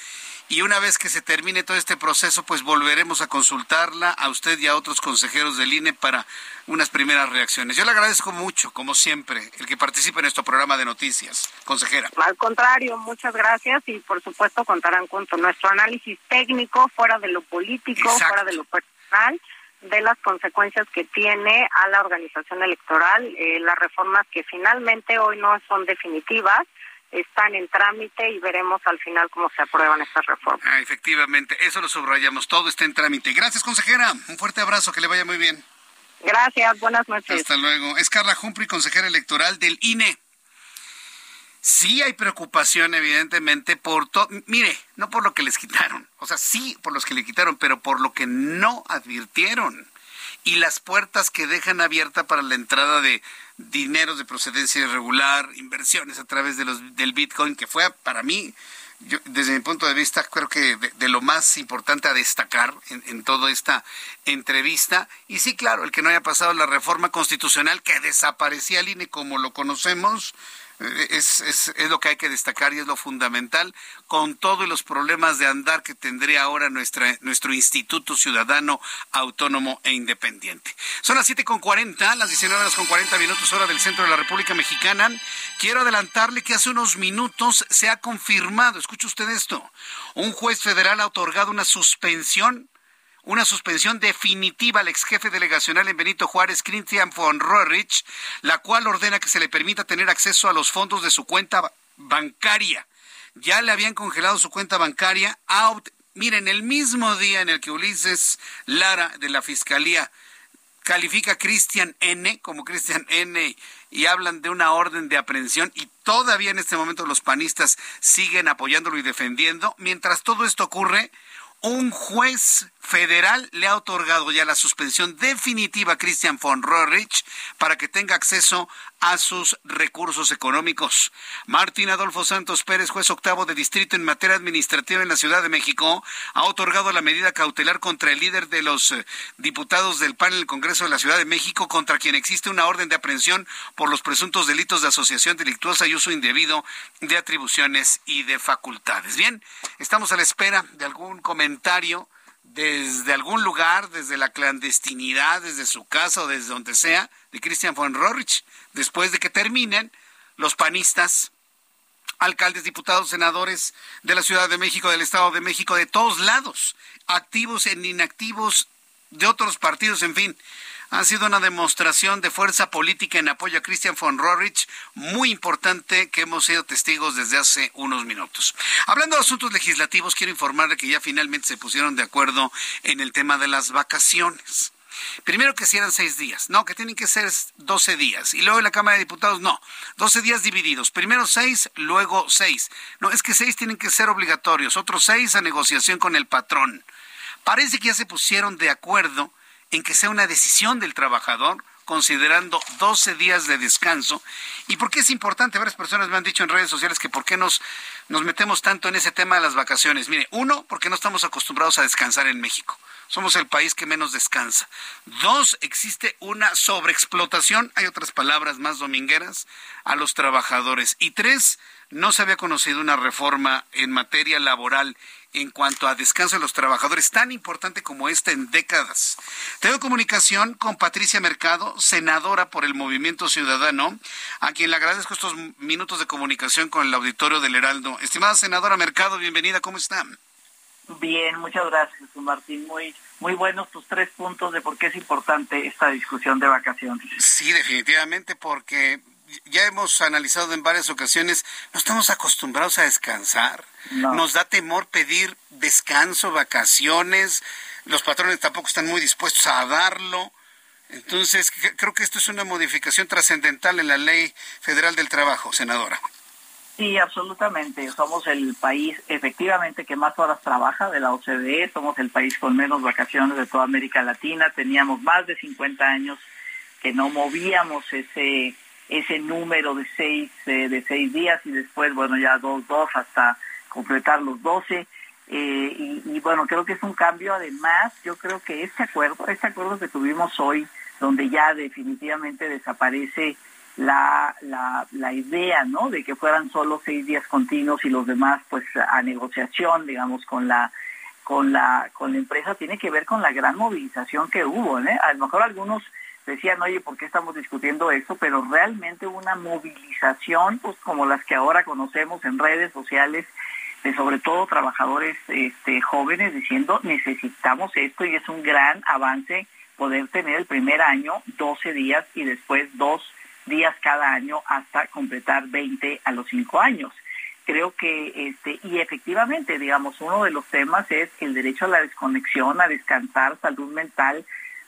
Speaker 6: y una vez que se termine todo este proceso, pues volveremos a consultarla a usted y a otros consejeros del INE para unas primeras reacciones. Yo le agradezco mucho, como siempre, el que participe en nuestro programa de noticias. Consejera.
Speaker 16: Al contrario, muchas gracias y por supuesto contarán con nuestro análisis técnico, fuera de lo político, fuera de lo personal de las consecuencias que tiene a la organización electoral, eh, las reformas que finalmente hoy no son definitivas, están en trámite y veremos al final cómo se aprueban estas reformas.
Speaker 6: Ah, efectivamente, eso lo subrayamos, todo está en trámite. Gracias, consejera. Un fuerte abrazo, que le vaya muy bien.
Speaker 16: Gracias, buenas noches.
Speaker 6: Hasta luego. Es Carla Humphrey, consejera electoral del INE. Sí hay preocupación, evidentemente, por todo. Mire, no por lo que les quitaron, o sea, sí por los que le quitaron, pero por lo que no advirtieron. Y las puertas que dejan abierta para la entrada de dineros de procedencia irregular, inversiones a través de los, del Bitcoin, que fue para mí, yo, desde mi punto de vista, creo que de, lo más importante a destacar en, en, toda esta entrevista. Y sí, claro, el que no haya pasado la reforma constitucional que desaparecía el INE como lo conocemos, es, es, es, lo que hay que destacar y es lo fundamental, con todos los problemas de andar que tendría ahora nuestra, nuestro Instituto Ciudadano Autónomo e Independiente. Son las 7.40, las 19 horas con 40 minutos hora del centro de la República Mexicana. Quiero adelantarle que hace unos minutos se ha confirmado, escuche usted esto, un juez federal ha otorgado una suspensión una suspensión definitiva al ex jefe delegacional en Benito Juárez, Christian von Roerich, la cual ordena que se le permita tener acceso a los fondos de su cuenta bancaria. Ya le habían congelado su cuenta bancaria. Miren, el mismo día en el que Ulises Lara de la Fiscalía califica a Cristian N como Cristian N y hablan de una orden de aprehensión y todavía en este momento los panistas siguen apoyándolo y defendiendo. Mientras todo esto ocurre, un juez federal le ha otorgado ya la suspensión definitiva a Christian von Roerich para que tenga acceso a sus recursos económicos. Martín Adolfo Santos Pérez, juez octavo de distrito en materia administrativa en la Ciudad de México, ha otorgado la medida cautelar contra el líder de los eh, diputados del PAN en el Congreso de la Ciudad de México, contra quien existe una orden de aprehensión por los presuntos delitos de asociación delictuosa y uso indebido de atribuciones y de facultades. Bien, estamos a la espera de algún comentario desde algún lugar, desde la clandestinidad, desde su casa o desde donde sea, de Christian von Roerich, después de que terminen los panistas, alcaldes, diputados, senadores de la Ciudad de México, del Estado de México, de todos lados, activos e inactivos de otros partidos, en fin, ha sido una demostración de fuerza política en apoyo a Christian von Roerich, muy importante que hemos sido testigos desde hace unos minutos. Hablando de asuntos legislativos, quiero informarle que ya finalmente se pusieron de acuerdo en el tema de las vacaciones. Primero que si eran seis días, no, que tienen que ser doce días. Y luego en la Cámara de Diputados, no, doce días divididos. Primero seis, luego seis. No, es que seis tienen que ser obligatorios, otros seis a negociación con el patrón. Parece que ya se pusieron de acuerdo en que sea una decisión del trabajador considerando 12 días de descanso. ¿Y por qué es importante? Varias personas me han dicho en redes sociales que por qué nos, nos metemos tanto en ese tema de las vacaciones. Mire, uno, porque no estamos acostumbrados a descansar en México. Somos el país que menos descansa. Dos, existe una sobreexplotación, hay otras palabras más domingueras, a los trabajadores. Y tres, no se había conocido una reforma en materia laboral en cuanto a descanso de los trabajadores tan importante como esta en décadas. Tengo comunicación con Patricia Mercado, senadora por el Movimiento Ciudadano, a quien le agradezco estos minutos de comunicación con el auditorio del Heraldo. Estimada senadora Mercado, bienvenida, ¿cómo está?
Speaker 19: Bien, muchas gracias, Martín. Muy, muy buenos tus tres puntos de por qué es importante esta discusión de vacaciones.
Speaker 6: Sí, definitivamente, porque ya hemos analizado en varias ocasiones, no estamos acostumbrados a descansar. Nos da temor pedir descanso, vacaciones. Los patrones tampoco están muy dispuestos a darlo. Entonces, creo que esto es una modificación trascendental en la Ley Federal del Trabajo, senadora.
Speaker 19: Sí, absolutamente. Somos el país efectivamente que más horas trabaja de la OCDE, somos el país con menos vacaciones de toda América Latina, teníamos más de 50 años que no movíamos ese ese número de seis eh, de seis días y después bueno ya dos dos hasta completar los 12 eh, y, bueno creo que es un cambio además yo creo que este acuerdo este acuerdo que tuvimos hoy donde ya definitivamente desaparece la, la, la idea, ¿no? De que fueran solo seis días continuos y los demás, pues, a negociación, digamos, con la con la con la empresa tiene que ver con la gran movilización que hubo, ¿eh? A lo mejor algunos decían, oye, ¿por qué estamos discutiendo eso? Pero realmente una movilización, pues como las que ahora conocemos en redes sociales, de sobre todo trabajadores este, jóvenes diciendo, necesitamos esto y es un gran avance poder tener el primer año 12 días y después dos días cada año hasta completar 20 a los 5 años. Creo que, este, y efectivamente, digamos, uno de los temas es el derecho a la desconexión, a descansar, salud mental.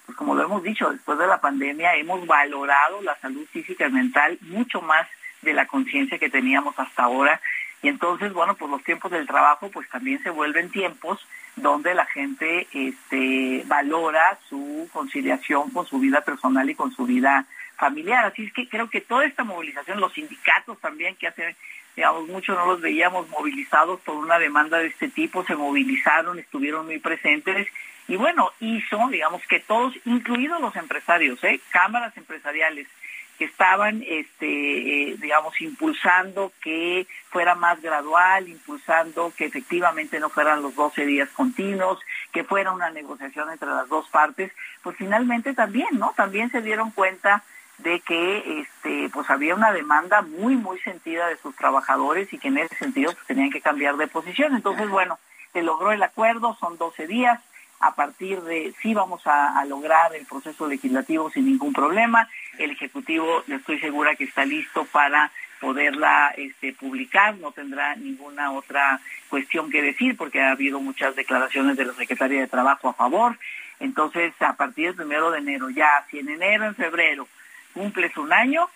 Speaker 19: Pues como lo hemos dicho, después de la pandemia hemos valorado la salud física y mental mucho más de la conciencia que teníamos hasta ahora. Y entonces, bueno, pues los tiempos del trabajo pues también se vuelven tiempos donde la gente este, valora su conciliación con su vida personal y con su vida familiar. Así es que creo que toda esta movilización, los sindicatos también que hace, digamos, mucho no los veíamos movilizados por una demanda de este tipo, se movilizaron, estuvieron muy presentes y bueno, hizo, digamos, que todos, incluidos los empresarios, ¿eh? cámaras empresariales, que estaban, este, eh, digamos, impulsando que fuera más gradual, impulsando que efectivamente no fueran los 12 días continuos, que fuera una negociación entre las dos partes, pues finalmente también, ¿no? También se dieron cuenta de que este pues había una demanda muy muy sentida de sus trabajadores y que en ese sentido pues, tenían que cambiar de posición. Entonces, bueno, se logró el acuerdo, son 12 días, a partir de sí vamos a, lograr el proceso legislativo sin ningún problema. El Ejecutivo, estoy segura que está listo para poderla este, publicar, no tendrá ninguna otra cuestión que decir porque ha habido muchas declaraciones de la Secretaría de Trabajo a favor. Entonces, a partir del primero de enero, ya si en enero, en febrero cumples un año,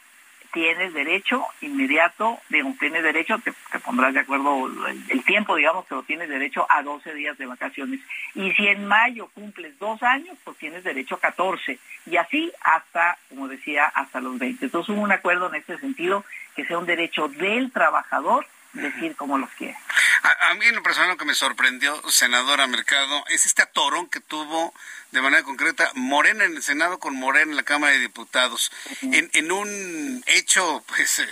Speaker 19: tienes derecho inmediato, digamos, tienes derecho, te, pondrás de acuerdo el, tiempo, digamos, pero tienes derecho a 12 días de vacaciones. Y si en mayo cumples dos años, pues tienes derecho a 14. Y así hasta, como decía, hasta los 20. Entonces hubo un acuerdo en este sentido que sea un derecho del trabajador decir como los quiere.
Speaker 6: A, mí en lo personal lo que me sorprendió, senadora Mercado, es este atorón que tuvo de manera concreta Morena en el Senado con Morena en la Cámara de Diputados. en, en, un hecho pues,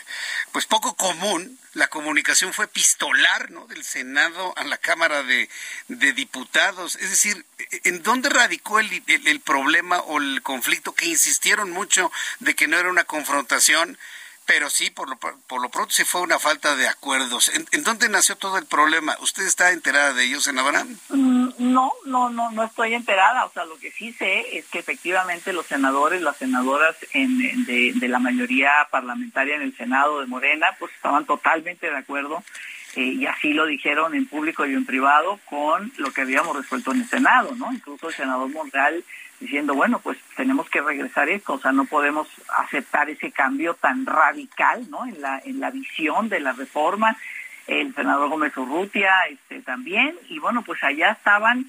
Speaker 6: pues poco común, la comunicación fue pistolar ¿no? del Senado a la Cámara de, de Diputados. Es decir, ¿en dónde radicó el, el, el problema o el conflicto que insistieron mucho de que no era una confrontación? Pero sí, por lo, por lo pronto sí fue una falta de acuerdos. ¿En, dónde nació todo el problema? ¿Usted está enterada de ello, senadora?
Speaker 19: Mm, no, no, no, no estoy enterada. O sea, lo que sí sé es que efectivamente los senadores, las senadoras en, de, de, la mayoría parlamentaria en el Senado de Morena, pues estaban totalmente de acuerdo eh, y así lo dijeron en público y en privado con lo que habíamos resuelto en el Senado, ¿no? Incluso el senador Monreal diciendo, bueno, pues tenemos que regresar esto, o sea, no podemos aceptar ese cambio tan radical, ¿no? En la, en la visión de la reforma, el senador Gómez Urrutia este, también, y bueno, pues allá estaban,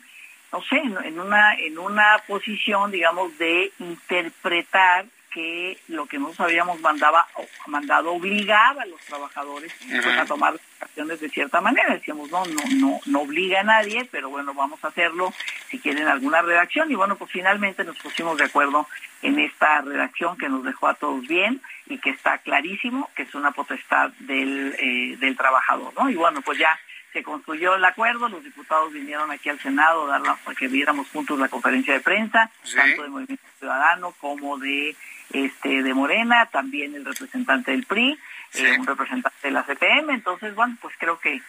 Speaker 19: no sé, en, una, en una posición, digamos, de interpretar que lo que nosotros habíamos mandaba, mandado obligaba a los trabajadores pues, a tomar acciones de cierta manera. Decíamos, no, no, no, no obliga a nadie, pero bueno, vamos a hacerlo si quieren alguna redacción. Y bueno, pues finalmente nos pusimos de acuerdo en esta redacción que nos dejó a todos bien y que está clarísimo que es una potestad del, eh, del trabajador, ¿no? Y bueno, pues ya se construyó el acuerdo, los diputados vinieron aquí al Senado a dar para que viéramos juntos la conferencia de prensa, tanto de Movimiento Ciudadano como de este de Morena, también el representante del PRI, eh, un representante de la CPM, entonces bueno, pues creo que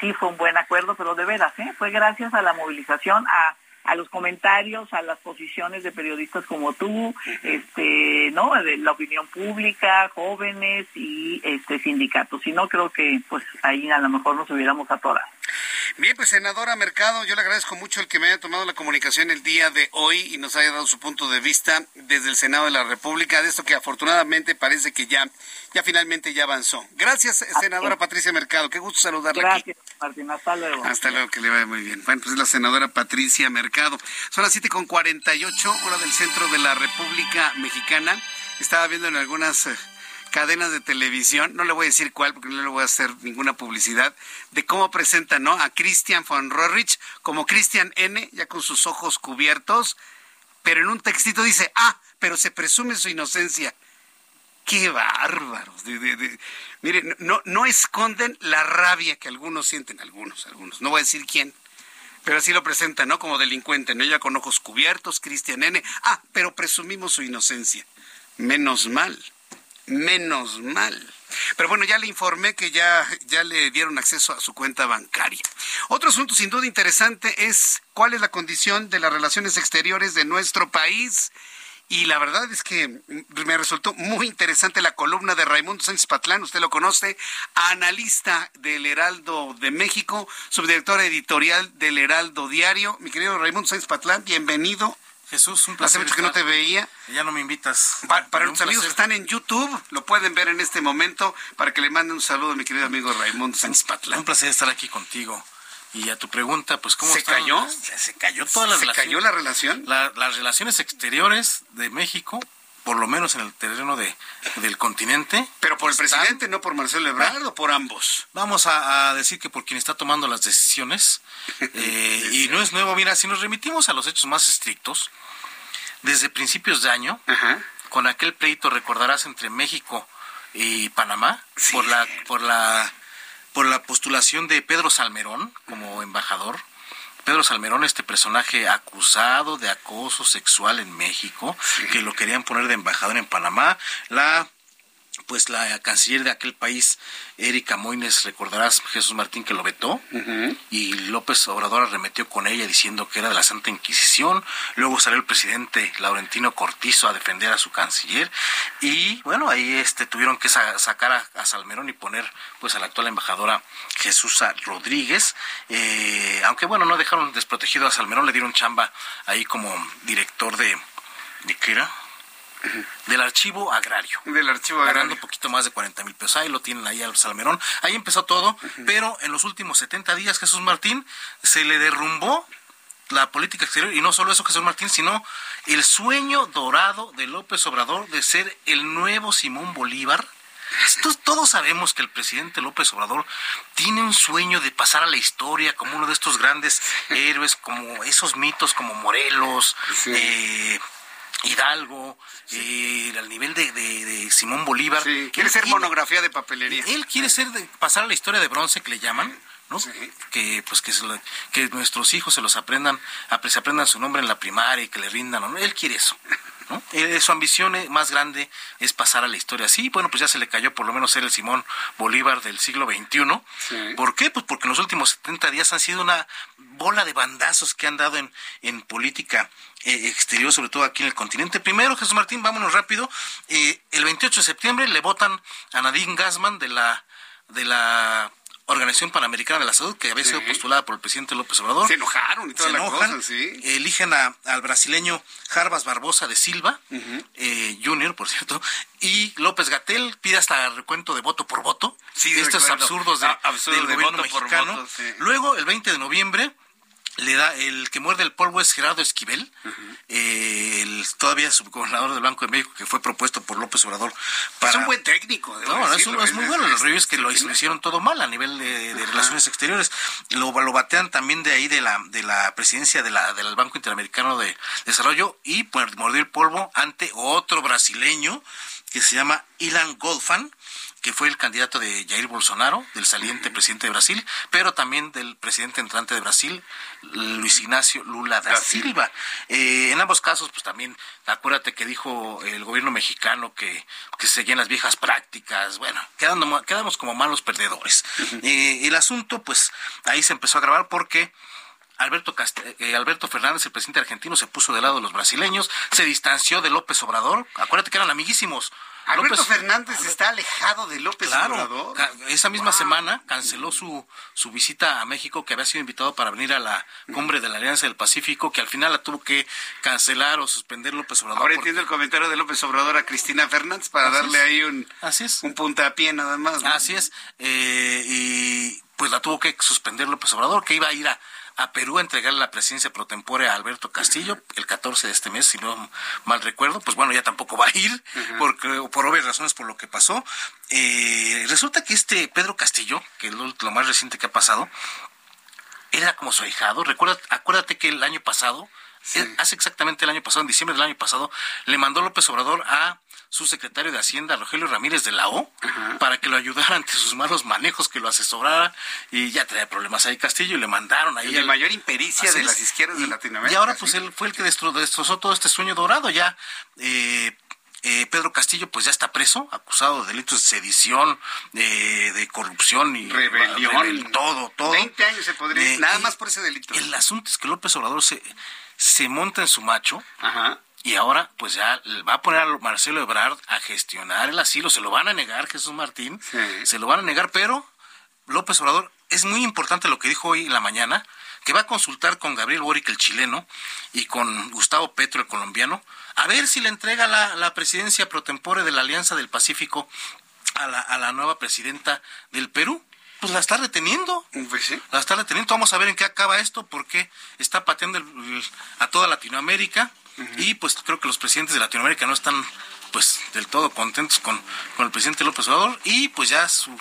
Speaker 19: sí fue un buen acuerdo, pero de veras, ¿eh? fue gracias a la movilización, a a los comentarios, a las posiciones de periodistas como tú, este, ¿no? De la opinión pública, jóvenes y este sindicatos. Si no, creo que pues ahí a lo mejor nos hubiéramos atorado.
Speaker 6: Bien, pues senadora Mercado, yo le agradezco mucho el que me haya tomado la comunicación el día de hoy y nos haya dado su punto de vista desde el Senado de la República de esto que afortunadamente parece que ya ya finalmente ya avanzó. Gracias, senadora Patricia Mercado. Qué gusto saludarla
Speaker 19: Gracias, Martín. Hasta luego.
Speaker 6: Hasta luego, que le vaya muy bien. Bueno, pues es la senadora Patricia Mercado. Son las siete con ocho, hora del centro de la República Mexicana. Estaba viendo en algunas eh, cadenas de televisión, no le voy a decir cuál porque no le voy a hacer ninguna publicidad, de cómo presentan ¿no? a Christian von Roerich como Christian N, ya con sus ojos cubiertos, pero en un textito dice, ah, pero se presume su inocencia. ¡Qué bárbaros! miren, no, no esconden la rabia que algunos sienten, algunos, algunos, no voy a decir quién, pero así lo presentan, ¿no? Como delincuente, ¿no? Ella con ojos cubiertos, Cristian N. Ah, pero presumimos su inocencia. Menos mal, menos mal. Pero bueno, ya le informé que ya, ya le dieron acceso a su cuenta bancaria. Otro asunto sin duda interesante es cuál es la condición de las relaciones exteriores de nuestro país. Y la verdad es que me resultó muy interesante la columna de Raimundo Sánchez Patlán, usted lo conoce, analista del Heraldo de México, subdirector editorial del Heraldo Diario. Mi querido Raimundo Sánchez Patlán, bienvenido.
Speaker 20: Jesús, un placer.
Speaker 6: Hace mucho que no te veía.
Speaker 20: Ya no me invitas.
Speaker 6: para los amigos que están en YouTube, lo pueden ver en este momento para que le mande un saludo a mi querido amigo Raimundo Sánchez Patlán.
Speaker 20: Un placer estar aquí contigo. Y a tu pregunta, pues ¿cómo
Speaker 6: ¿Se cayó?
Speaker 20: Se cayó toda la
Speaker 6: ¿Se cayó la relación?
Speaker 20: las relaciones exteriores de México, por lo menos en el terreno de, del continente.
Speaker 6: Pero por el presidente, no por Marcelo Ebrard o por ambos.
Speaker 20: Vamos a, decir que por quien está tomando las decisiones. Eh, y no es nuevo. Mira, si nos remitimos a los hechos más estrictos, desde principios de año, con aquel pleito, recordarás, entre México y Panamá, por la... Por la por la postulación de Pedro Salmerón como embajador. Pedro Salmerón, este personaje acusado de acoso sexual en México, que lo querían poner de embajador en Panamá. La pues la canciller de aquel país, Erika Moines, recordarás Jesús Martín que lo vetó y López Obrador arremetió con ella diciendo que era de la Santa Inquisición. Luego salió el presidente Laurentino Cortizo a defender a su canciller y bueno, ahí este tuvieron que sacar a, Salmerón y poner pues a la actual embajadora Jesús Rodríguez. Eh, aunque bueno, no dejaron desprotegido a Salmerón, le dieron chamba ahí como director de... ¿De qué era? Del archivo agrario.
Speaker 6: Del archivo agrario.
Speaker 20: Ganando un poquito más de 40 mil pesos. Ahí lo tienen ahí al Salmerón. Ahí empezó todo, pero en los últimos 70 días, Jesús Martín, se le derrumbó la política exterior y no solo eso Jesús Martín, sino el sueño dorado de López Obrador de ser el nuevo Simón Bolívar. todos sabemos que el presidente López Obrador tiene un sueño de pasar a la historia como uno de estos grandes héroes, como esos mitos como Morelos, eh, Hidalgo, eh, al nivel de, Simón Bolívar.
Speaker 6: quiere ser monografía de papelería.
Speaker 20: Él quiere ser de, pasar a la historia de bronce que le llaman, ¿no? Que pues que, que nuestros hijos se los aprendan, se aprendan su nombre en la primaria y que le rindan. ¿no? Él quiere eso. Eh, su ambición más grande es pasar a la historia. Sí, bueno, pues ya se le cayó por lo menos ser el Simón Bolívar del siglo XXI. ¿Por qué? Pues porque en los últimos 70 días han sido una bola de bandazos que han dado en, en política eh, exterior, sobre todo aquí en el continente. Primero, Jesús Martín, vámonos rápido. Eh, el 28 de septiembre le votan a Nadine Gassman de la de la Organización Panamericana de la Salud, que había sido postulada por el presidente López Obrador.
Speaker 6: Se enojaron y toda Se enojan,
Speaker 20: Eligen al brasileño Jarbas Barbosa de Silva, eh, Junior, por cierto, y López Gatel pide hasta recuento de voto por voto. Estos absurdos de, ah, del gobierno mexicano. Luego, el 20 de noviembre, le da el que muerde el polvo es Gerardo Esquivel, eh, el todavía subgobernador del Banco de México que fue propuesto por López Obrador para...
Speaker 6: Es un buen técnico.
Speaker 20: No, es, muy bueno. Los reviews que lo, hicieron todo mal a nivel de, relaciones exteriores. Lo, lo, batean también de ahí de la, de la presidencia de la, del Banco Interamericano de Desarrollo y pues, mordió el polvo ante otro brasileño que se llama Ilan Goldfan que fue el candidato de Jair Bolsonaro, del saliente presidente de Brasil, pero también del presidente entrante de Brasil, Luis Ignacio Lula da Silva. Eh, en ambos casos, pues también, acuérdate que dijo el gobierno mexicano que, que seguían las viejas prácticas, bueno, quedando, quedamos como malos perdedores. Eh, el asunto, pues ahí se empezó a grabar porque... Alberto, eh, Alberto Fernández, el presidente argentino, se puso del lado de los brasileños, se distanció de López Obrador. Acuérdate que eran amiguísimos.
Speaker 6: Alberto Fernández está alejado de López Obrador.
Speaker 20: Esa misma semana canceló su, su visita a México, que había sido invitado para venir a la cumbre de la Alianza del Pacífico, que al final la tuvo que cancelar o suspender López Obrador.
Speaker 6: Ahora entiendo el comentario de López Obrador a Cristina Fernández para darle ahí un,
Speaker 20: Así es.
Speaker 6: un puntapié nada más.
Speaker 20: Así es. Eh, y pues la tuvo que suspender López Obrador, que iba a ir a a Perú a entregarle la presidencia pro tempore a Alberto Castillo el 14 de este mes, si no mal recuerdo, pues bueno, ya tampoco va a ir, porque, por obvias razones por lo que pasó. Eh, resulta que este Pedro Castillo, que es lo, más reciente que ha pasado, era como su ahijado. Recuerda, acuérdate que el año pasado, eh, hace exactamente el año pasado, en diciembre del año pasado, le mandó López Obrador a su secretario de Hacienda, Rogelio Ramírez de la O, para que lo ayudara ante sus malos manejos, que lo asesorara, y ya traía problemas ahí Castillo, y le mandaron ahí...
Speaker 6: El mayor impericia de las izquierdas de Latinoamérica.
Speaker 20: Y ahora pues él fue el que destrozó, todo este sueño dorado, ya... Eh, eh, Pedro Castillo pues ya está preso, acusado de delitos de sedición, de corrupción y
Speaker 6: rebelión,
Speaker 20: todo, todo.
Speaker 6: 20 años se podría, nada más por ese delito.
Speaker 20: El asunto es que López Obrador se, se monta en su macho Ajá. Y ahora, pues ya va a poner a Marcelo Ebrard a gestionar el asilo. Se lo van a negar, Jesús Martín. Se lo van a negar, pero López Obrador, es muy importante lo que dijo hoy en la mañana, que va a consultar con Gabriel Boric, el chileno, y con Gustavo Petro, el colombiano, a ver si le entrega la, presidencia pro tempore de la Alianza del Pacífico a la, a la nueva presidenta del Perú pues la está reteniendo.
Speaker 6: Pues
Speaker 20: la está reteniendo. Vamos a ver en qué acaba esto, porque está pateando a toda Latinoamérica. Y pues creo que los presidentes de Latinoamérica no están pues del todo contentos con, con el presidente López Obrador. Y pues ya su,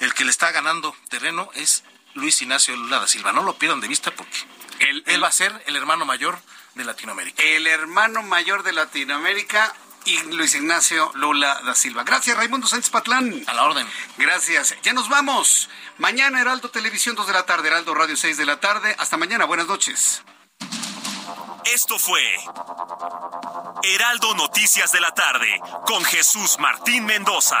Speaker 20: el que le está ganando terreno es Luis Ignacio Lula da Silva. No lo pierdan de vista porque él, él va a ser el hermano mayor de Latinoamérica.
Speaker 6: El hermano mayor de Latinoamérica y Luis Ignacio Lula da Silva. Gracias, Raimundo Sánchez Patlán.
Speaker 20: A la orden.
Speaker 6: Gracias. Ya nos vamos. Mañana Heraldo Televisión 2 de la tarde, Heraldo Radio 6 de la tarde. Hasta mañana. Buenas noches.
Speaker 10: Esto fue Heraldo Noticias de la tarde con Jesús Martín Mendoza.